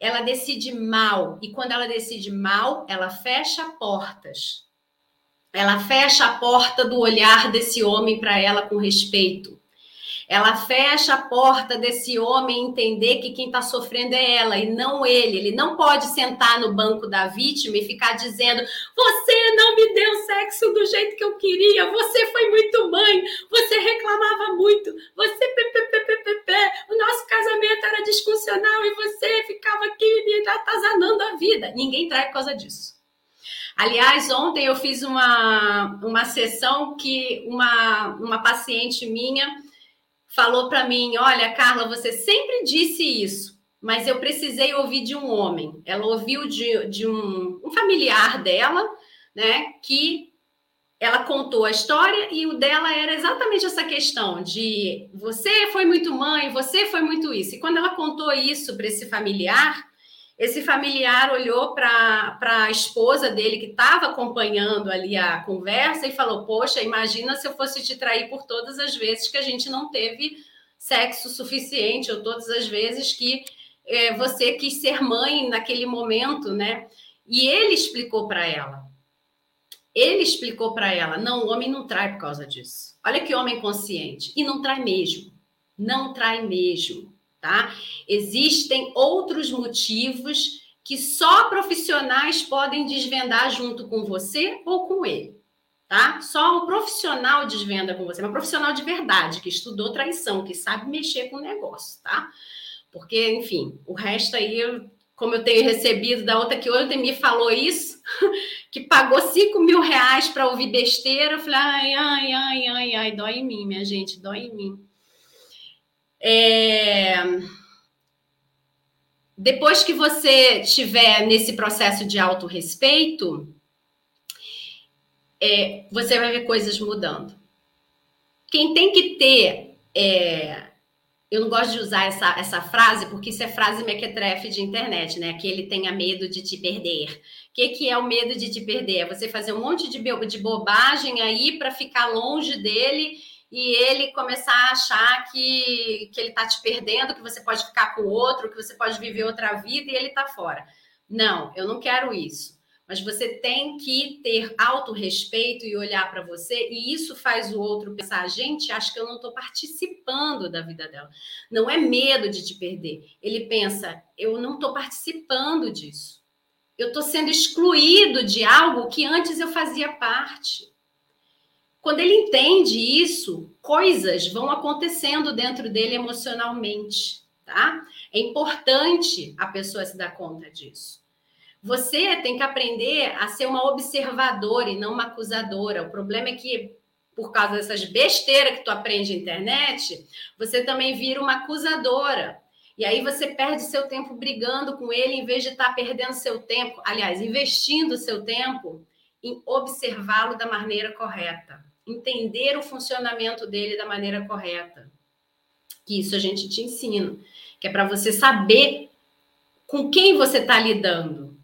Ela decide mal, e quando ela decide mal, ela fecha portas. Ela fecha a porta do olhar desse homem para ela com respeito. Ela fecha a porta desse homem entender que quem está sofrendo é ela e não ele. Ele não pode sentar no banco da vítima e ficar dizendo: Você não me deu sexo do jeito que eu queria, você foi muito mãe, você reclamava muito, você. O nosso casamento era disfuncional e você ficava aqui atazanando a vida. Ninguém trai por causa disso. Aliás, ontem eu fiz uma, uma sessão que uma, uma paciente minha falou para mim: Olha, Carla, você sempre disse isso, mas eu precisei ouvir de um homem. Ela ouviu de, de um, um familiar dela, né, que ela contou a história e o dela era exatamente essa questão de você foi muito mãe, você foi muito isso. E quando ela contou isso para esse familiar, esse familiar olhou para a esposa dele, que estava acompanhando ali a conversa, e falou: Poxa, imagina se eu fosse te trair por todas as vezes que a gente não teve sexo suficiente, ou todas as vezes que é, você quis ser mãe naquele momento, né? E ele explicou para ela. Ele explicou para ela: não, o homem não trai por causa disso. Olha que homem consciente. E não trai mesmo. Não trai mesmo tá? Existem outros motivos que só profissionais podem desvendar junto com você ou com ele, tá? Só o profissional desvenda com você, mas profissional de verdade, que estudou traição, que sabe mexer com o negócio, tá? Porque, enfim, o resto aí, como eu tenho recebido da outra que ontem me falou isso, *laughs* que pagou 5 mil reais para ouvir besteira, eu falei, ai, ai, ai, ai, ai, dói em mim, minha gente, dói em mim. É... Depois que você estiver nesse processo de autorrespeito, é, você vai ver coisas mudando. Quem tem que ter. É... Eu não gosto de usar essa, essa frase, porque isso é frase mequetrefe de internet, né? Que ele tenha medo de te perder. O que, que é o medo de te perder? É você fazer um monte de, de bobagem aí para ficar longe dele e ele começar a achar que, que ele está te perdendo, que você pode ficar com outro, que você pode viver outra vida e ele está fora. Não, eu não quero isso. Mas você tem que ter autorrespeito e olhar para você, e isso faz o outro pensar: gente, acho que eu não estou participando da vida dela. Não é medo de te perder. Ele pensa: eu não estou participando disso. Eu estou sendo excluído de algo que antes eu fazia parte. Quando ele entende isso, coisas vão acontecendo dentro dele emocionalmente, tá? É importante a pessoa se dar conta disso. Você tem que aprender a ser uma observadora e não uma acusadora. O problema é que por causa dessas besteiras que tu aprende na internet, você também vira uma acusadora. E aí você perde seu tempo brigando com ele em vez de estar tá perdendo seu tempo, aliás, investindo seu tempo em observá-lo da maneira correta entender o funcionamento dele da maneira correta. Que isso a gente te ensina, que é para você saber com quem você está lidando. O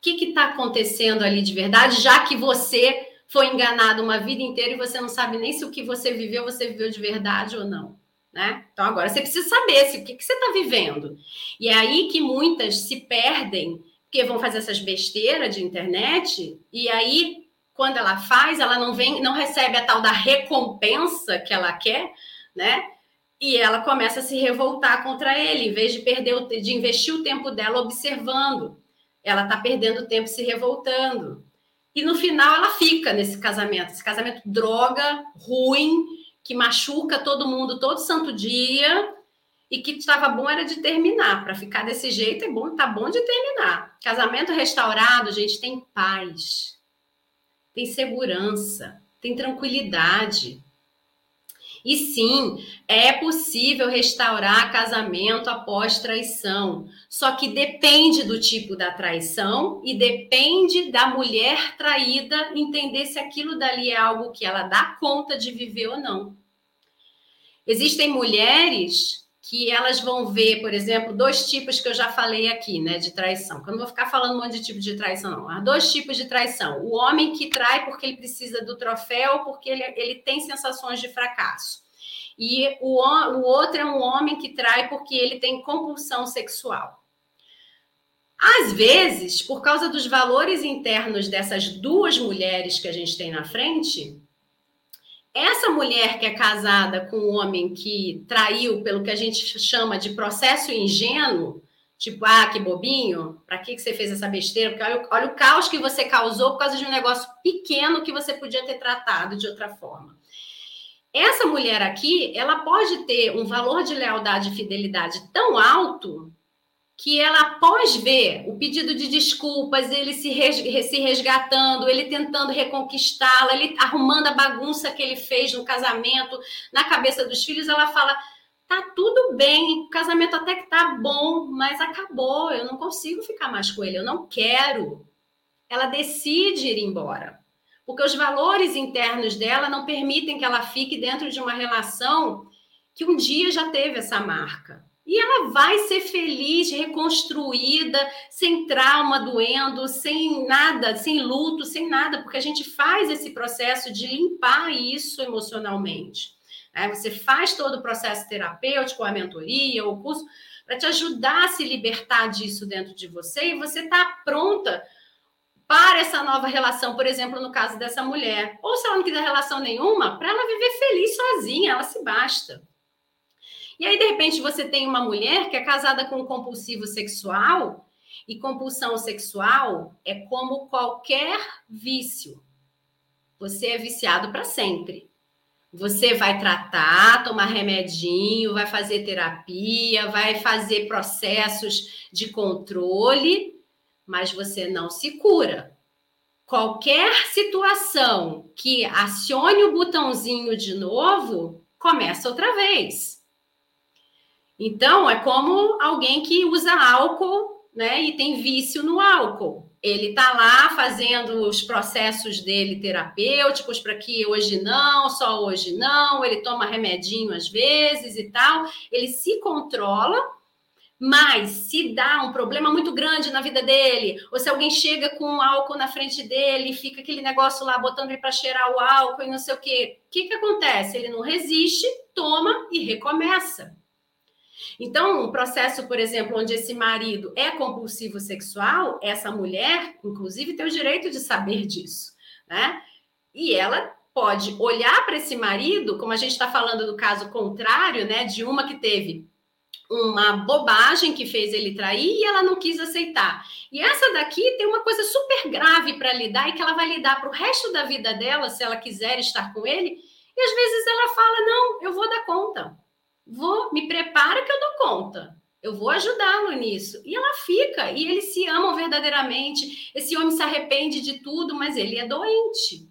que está acontecendo ali de verdade, já que você foi enganado uma vida inteira e você não sabe nem se o que você viveu, você viveu de verdade ou não. Né? Então agora você precisa saber se, o que, que você está vivendo. E é aí que muitas se perdem, porque vão fazer essas besteiras de internet, e aí quando ela faz, ela não vem, não recebe a tal da recompensa que ela quer, né? E ela começa a se revoltar contra ele, em vez de perder de investir o tempo dela observando. Ela está perdendo tempo se revoltando. E no final ela fica nesse casamento, esse casamento droga, ruim, que machuca todo mundo todo santo dia, e que estava bom era de terminar. Para ficar desse jeito é bom, tá bom de terminar. Casamento restaurado, gente, tem paz tem segurança, tem tranquilidade. E sim, é possível restaurar casamento após traição. Só que depende do tipo da traição e depende da mulher traída entender se aquilo dali é algo que ela dá conta de viver ou não. Existem mulheres que elas vão ver, por exemplo, dois tipos que eu já falei aqui, né, de traição. Que eu não vou ficar falando um monte de tipo de traição, não. Há dois tipos de traição. O homem que trai porque ele precisa do troféu, porque ele, ele tem sensações de fracasso. E o, o outro é um homem que trai porque ele tem compulsão sexual. Às vezes, por causa dos valores internos dessas duas mulheres que a gente tem na frente, essa mulher que é casada com um homem que traiu pelo que a gente chama de processo ingênuo, tipo, ah, que bobinho, para que, que você fez essa besteira? Porque olha, olha o caos que você causou por causa de um negócio pequeno que você podia ter tratado de outra forma. Essa mulher aqui, ela pode ter um valor de lealdade e fidelidade tão alto que ela, após ver o pedido de desculpas, ele se, resgatando, ele tentando reconquistá-la, ele arrumando a bagunça que ele fez no casamento, na cabeça dos filhos, ela fala: tá tudo bem, o casamento até que tá bom, mas acabou, eu não consigo ficar mais com ele, eu não quero. Ela decide ir embora, porque os valores internos dela não permitem que ela fique dentro de uma relação que um dia já teve essa marca. E ela vai ser feliz, reconstruída, sem trauma doendo, sem nada, sem luto, sem nada, porque a gente faz esse processo de limpar isso emocionalmente. Né? Você faz todo o processo terapêutico, a mentoria, o curso, para te ajudar a se libertar disso dentro de você e você está pronta para essa nova relação, por exemplo, no caso dessa mulher. Ou se ela não quiser relação nenhuma, para ela viver feliz sozinha, ela se basta. E aí, de repente, você tem uma mulher que é casada com um compulsivo sexual, e compulsão sexual é como qualquer vício. Você é viciado para sempre. Você vai tratar, tomar remedinho, vai fazer terapia, vai fazer processos de controle, mas você não se cura. Qualquer situação que acione o botãozinho de novo, começa outra vez. Então, é como alguém que usa álcool, né, e tem vício no álcool. Ele está lá fazendo os processos dele terapêuticos para que hoje não, só hoje não, ele toma remedinho às vezes e tal. Ele se controla, mas se dá um problema muito grande na vida dele, ou se alguém chega com álcool na frente dele e fica aquele negócio lá botando ele para cheirar o álcool e não sei o quê, o que, que acontece? Ele não resiste, toma e recomeça. Então, um processo, por exemplo, onde esse marido é compulsivo sexual, essa mulher, inclusive, tem o direito de saber disso, né? E ela pode olhar para esse marido, como a gente está falando do caso contrário, né? De uma que teve uma bobagem que fez ele trair e ela não quis aceitar. E essa daqui tem uma coisa super grave para lidar e que ela vai lidar para o resto da vida dela, se ela quiser estar com ele. E às vezes ela fala: Não, eu vou dar conta. Vou, me prepara que eu dou conta. Eu vou ajudá-lo nisso. E ela fica, e eles se amam verdadeiramente. Esse homem se arrepende de tudo, mas ele é doente.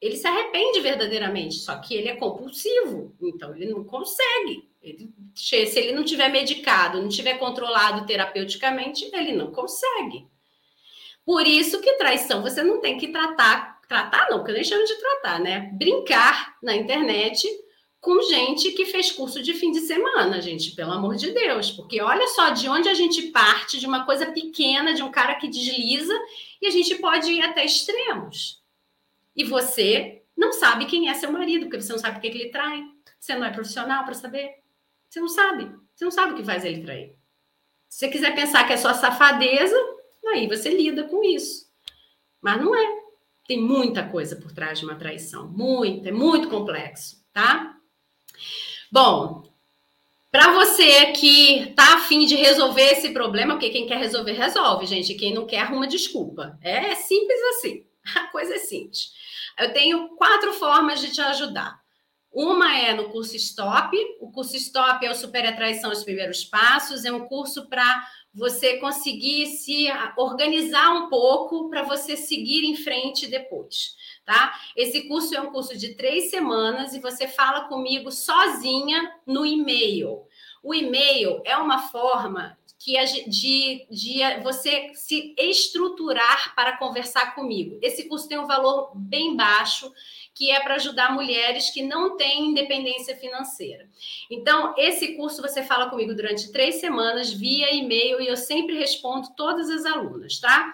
Ele se arrepende verdadeiramente, só que ele é compulsivo, então ele não consegue. Ele, se ele não tiver medicado, não tiver controlado terapeuticamente, ele não consegue. Por isso que traição você não tem que tratar, tratar não, porque eu nem chamo de tratar, né? Brincar na internet com gente que fez curso de fim de semana, gente, pelo amor de Deus, porque olha só de onde a gente parte de uma coisa pequena, de um cara que desliza, e a gente pode ir até extremos. E você não sabe quem é seu marido, porque você não sabe por que ele trai. Você não é profissional para saber. Você não sabe. Você não sabe o que faz ele trair. Se você quiser pensar que é só safadeza, aí você lida com isso. Mas não é. Tem muita coisa por trás de uma traição. Muita, é muito complexo, tá? Bom, para você que tá afim de resolver esse problema, porque quem quer resolver, resolve, gente. Quem não quer, arruma desculpa. É simples assim. *laughs* A coisa é simples. Eu tenho quatro formas de te ajudar. Uma é no curso Stop. O curso Stop é o Super Atraição os Primeiros Passos. É um curso para você conseguir se organizar um pouco para você seguir em frente depois tá? Esse curso é um curso de três semanas e você fala comigo sozinha no e-mail. O e-mail é uma forma que de, de você se estruturar para conversar comigo. Esse curso tem um valor bem baixo, que é para ajudar mulheres que não têm independência financeira. Então, esse curso você fala comigo durante três semanas via e-mail e eu sempre respondo todas as alunas, tá?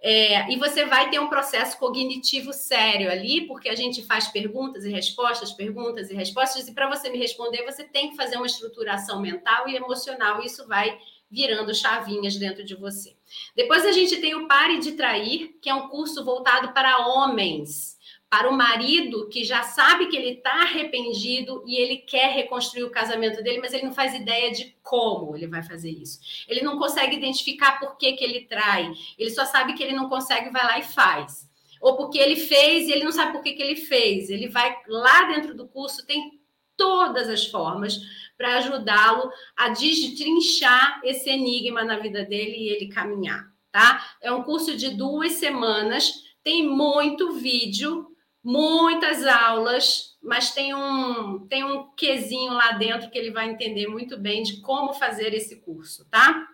É, e você vai ter um processo cognitivo sério ali, porque a gente faz perguntas e respostas, perguntas e respostas, e para você me responder, você tem que fazer uma estruturação mental e emocional, e isso vai virando chavinhas dentro de você. Depois a gente tem o Pare de Trair, que é um curso voltado para homens, para o marido que já sabe que ele está arrependido e ele quer reconstruir o casamento dele, mas ele não faz ideia de como ele vai fazer isso. Ele não consegue identificar por que, que ele trai. Ele só sabe que ele não consegue, vai lá e faz. Ou porque ele fez e ele não sabe por que, que ele fez. Ele vai lá dentro do curso, tem todas as formas para ajudá-lo a destrinchar esse enigma na vida dele e ele caminhar, tá? É um curso de duas semanas, tem muito vídeo, muitas aulas, mas tem um tem um quesinho lá dentro que ele vai entender muito bem de como fazer esse curso, tá?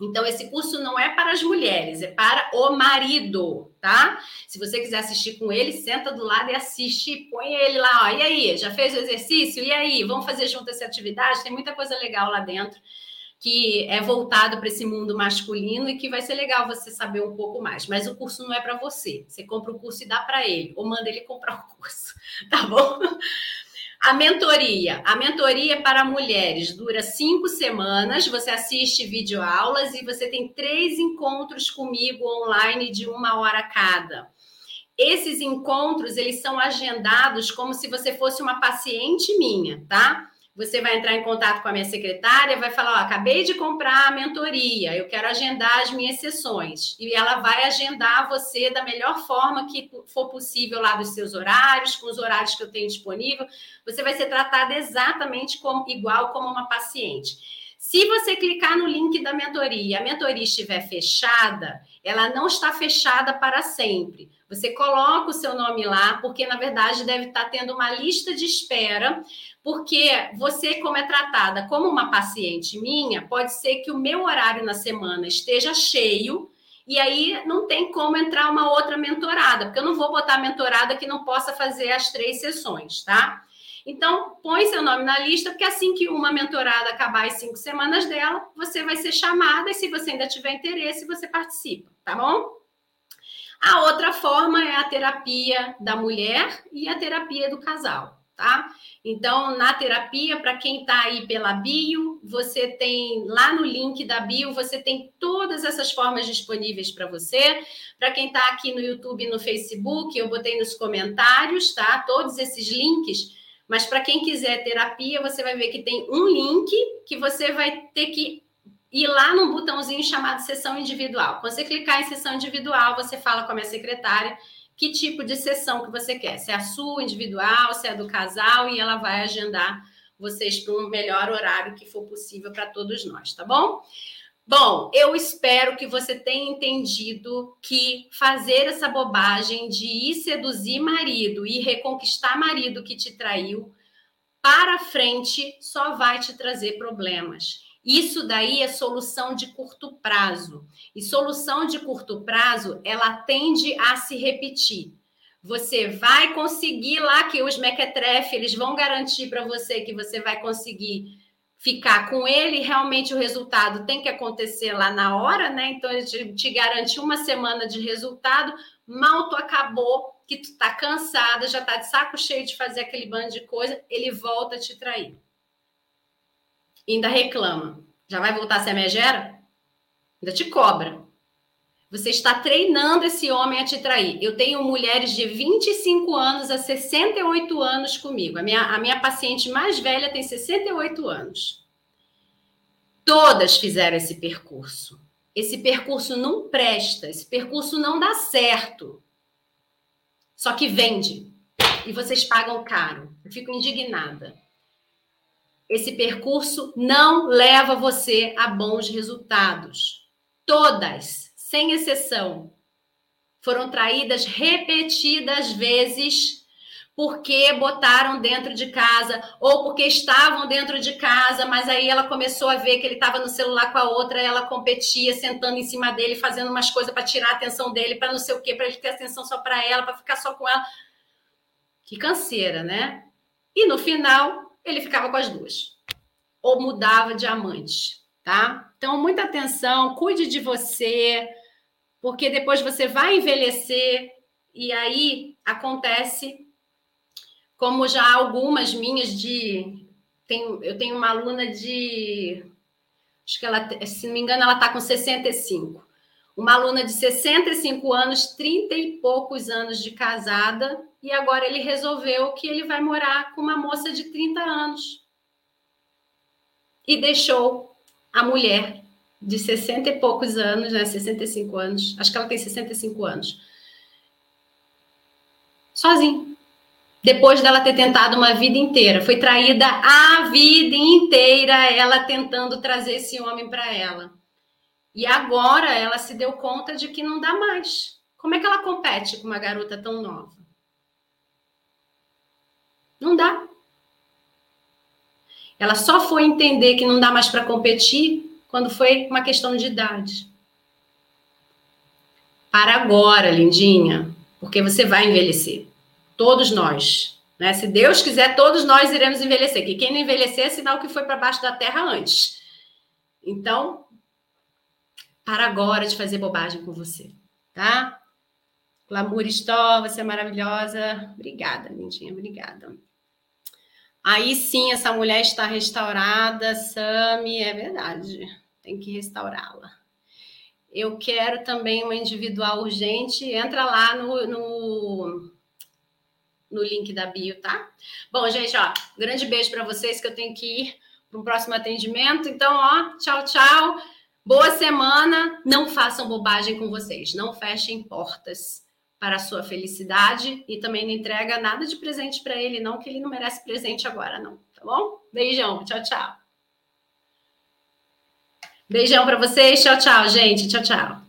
Então, esse curso não é para as mulheres, é para o marido, tá? Se você quiser assistir com ele, senta do lado e assiste, põe ele lá, ó. E aí, já fez o exercício? E aí, vamos fazer junto essa atividade? Tem muita coisa legal lá dentro que é voltado para esse mundo masculino e que vai ser legal você saber um pouco mais. Mas o curso não é para você. Você compra o curso e dá para ele, ou manda ele comprar o curso, *laughs* tá bom? A mentoria. A mentoria é para mulheres dura cinco semanas. Você assiste videoaulas e você tem três encontros comigo online de uma hora cada. Esses encontros eles são agendados como se você fosse uma paciente minha, tá? Você vai entrar em contato com a minha secretária, vai falar: ó, acabei de comprar a mentoria, eu quero agendar as minhas sessões. E ela vai agendar você da melhor forma que for possível lá dos seus horários, com os horários que eu tenho disponível. Você vai ser tratada exatamente como igual como uma paciente. Se você clicar no link da mentoria, a mentoria estiver fechada, ela não está fechada para sempre. Você coloca o seu nome lá, porque na verdade deve estar tendo uma lista de espera porque você, como é tratada como uma paciente minha, pode ser que o meu horário na semana esteja cheio e aí não tem como entrar uma outra mentorada, porque eu não vou botar mentorada que não possa fazer as três sessões, tá? Então, põe seu nome na lista, porque assim que uma mentorada acabar as cinco semanas dela, você vai ser chamada e se você ainda tiver interesse, você participa, tá bom? A outra forma é a terapia da mulher e a terapia do casal, tá? Então, na terapia, para quem está aí pela bio, você tem lá no link da bio, você tem todas essas formas disponíveis para você. Para quem está aqui no YouTube e no Facebook, eu botei nos comentários, tá? Todos esses links. Mas para quem quiser terapia, você vai ver que tem um link que você vai ter que ir lá num botãozinho chamado sessão individual. Quando você clicar em sessão individual, você fala com a minha secretária que tipo de sessão que você quer, se é a sua individual, se é a do casal, e ela vai agendar vocês para um melhor horário que for possível para todos nós, tá bom? Bom, eu espero que você tenha entendido que fazer essa bobagem de ir seduzir marido e reconquistar marido que te traiu para frente só vai te trazer problemas. Isso daí é solução de curto prazo. E solução de curto prazo, ela tende a se repetir. Você vai conseguir lá que os mequetrefe, eles vão garantir para você que você vai conseguir ficar com ele, realmente o resultado tem que acontecer lá na hora, né? Então ele te garante uma semana de resultado, mal tu acabou, que tu tá cansada, já tá de saco cheio de fazer aquele bando de coisa, ele volta a te trair ainda reclama. Já vai voltar a ser megera? Ainda te cobra. Você está treinando esse homem a te trair. Eu tenho mulheres de 25 anos a 68 anos comigo. A minha, a minha paciente mais velha tem 68 anos. Todas fizeram esse percurso. Esse percurso não presta, esse percurso não dá certo. Só que vende. E vocês pagam caro. Eu fico indignada esse percurso não leva você a bons resultados. Todas, sem exceção, foram traídas repetidas vezes porque botaram dentro de casa ou porque estavam dentro de casa, mas aí ela começou a ver que ele estava no celular com a outra, ela competia, sentando em cima dele, fazendo umas coisas para tirar a atenção dele, para não sei o quê, para ele ter atenção só para ela, para ficar só com ela. Que canseira, né? E no final, ele ficava com as duas. Ou mudava de amante, tá? Então, muita atenção, cuide de você, porque depois você vai envelhecer e aí acontece como já algumas minhas de tenho, eu tenho uma aluna de acho que ela, se não me engano, ela está com 65. Uma aluna de 65 anos, 30 e poucos anos de casada, e agora ele resolveu que ele vai morar com uma moça de 30 anos. E deixou a mulher de 60 e poucos anos, né, 65 anos, acho que ela tem 65 anos, sozinho. Depois dela ter tentado uma vida inteira, foi traída a vida inteira, ela tentando trazer esse homem para ela. E agora ela se deu conta de que não dá mais. Como é que ela compete com uma garota tão nova? Não dá. Ela só foi entender que não dá mais para competir quando foi uma questão de idade. Para agora, lindinha, porque você vai envelhecer. Todos nós. Né? Se Deus quiser, todos nós iremos envelhecer. Que quem não envelhecer é sinal que foi para baixo da terra antes. Então, para agora de fazer bobagem com você, tá? Glamour Store, você é maravilhosa. Obrigada, lindinha, obrigada. Aí sim, essa mulher está restaurada, Sami, é verdade. Tem que restaurá-la. Eu quero também uma individual urgente. Entra lá no, no, no link da bio, tá? Bom, gente, ó, grande beijo para vocês que eu tenho que ir para um próximo atendimento. Então, ó, tchau, tchau. Boa semana. Não façam bobagem com vocês. Não fechem portas para a sua felicidade e também não entrega nada de presente para ele, não, que ele não merece presente agora, não. Tá bom? Beijão. Tchau, tchau. Beijão para vocês. Tchau, tchau, gente. Tchau, tchau.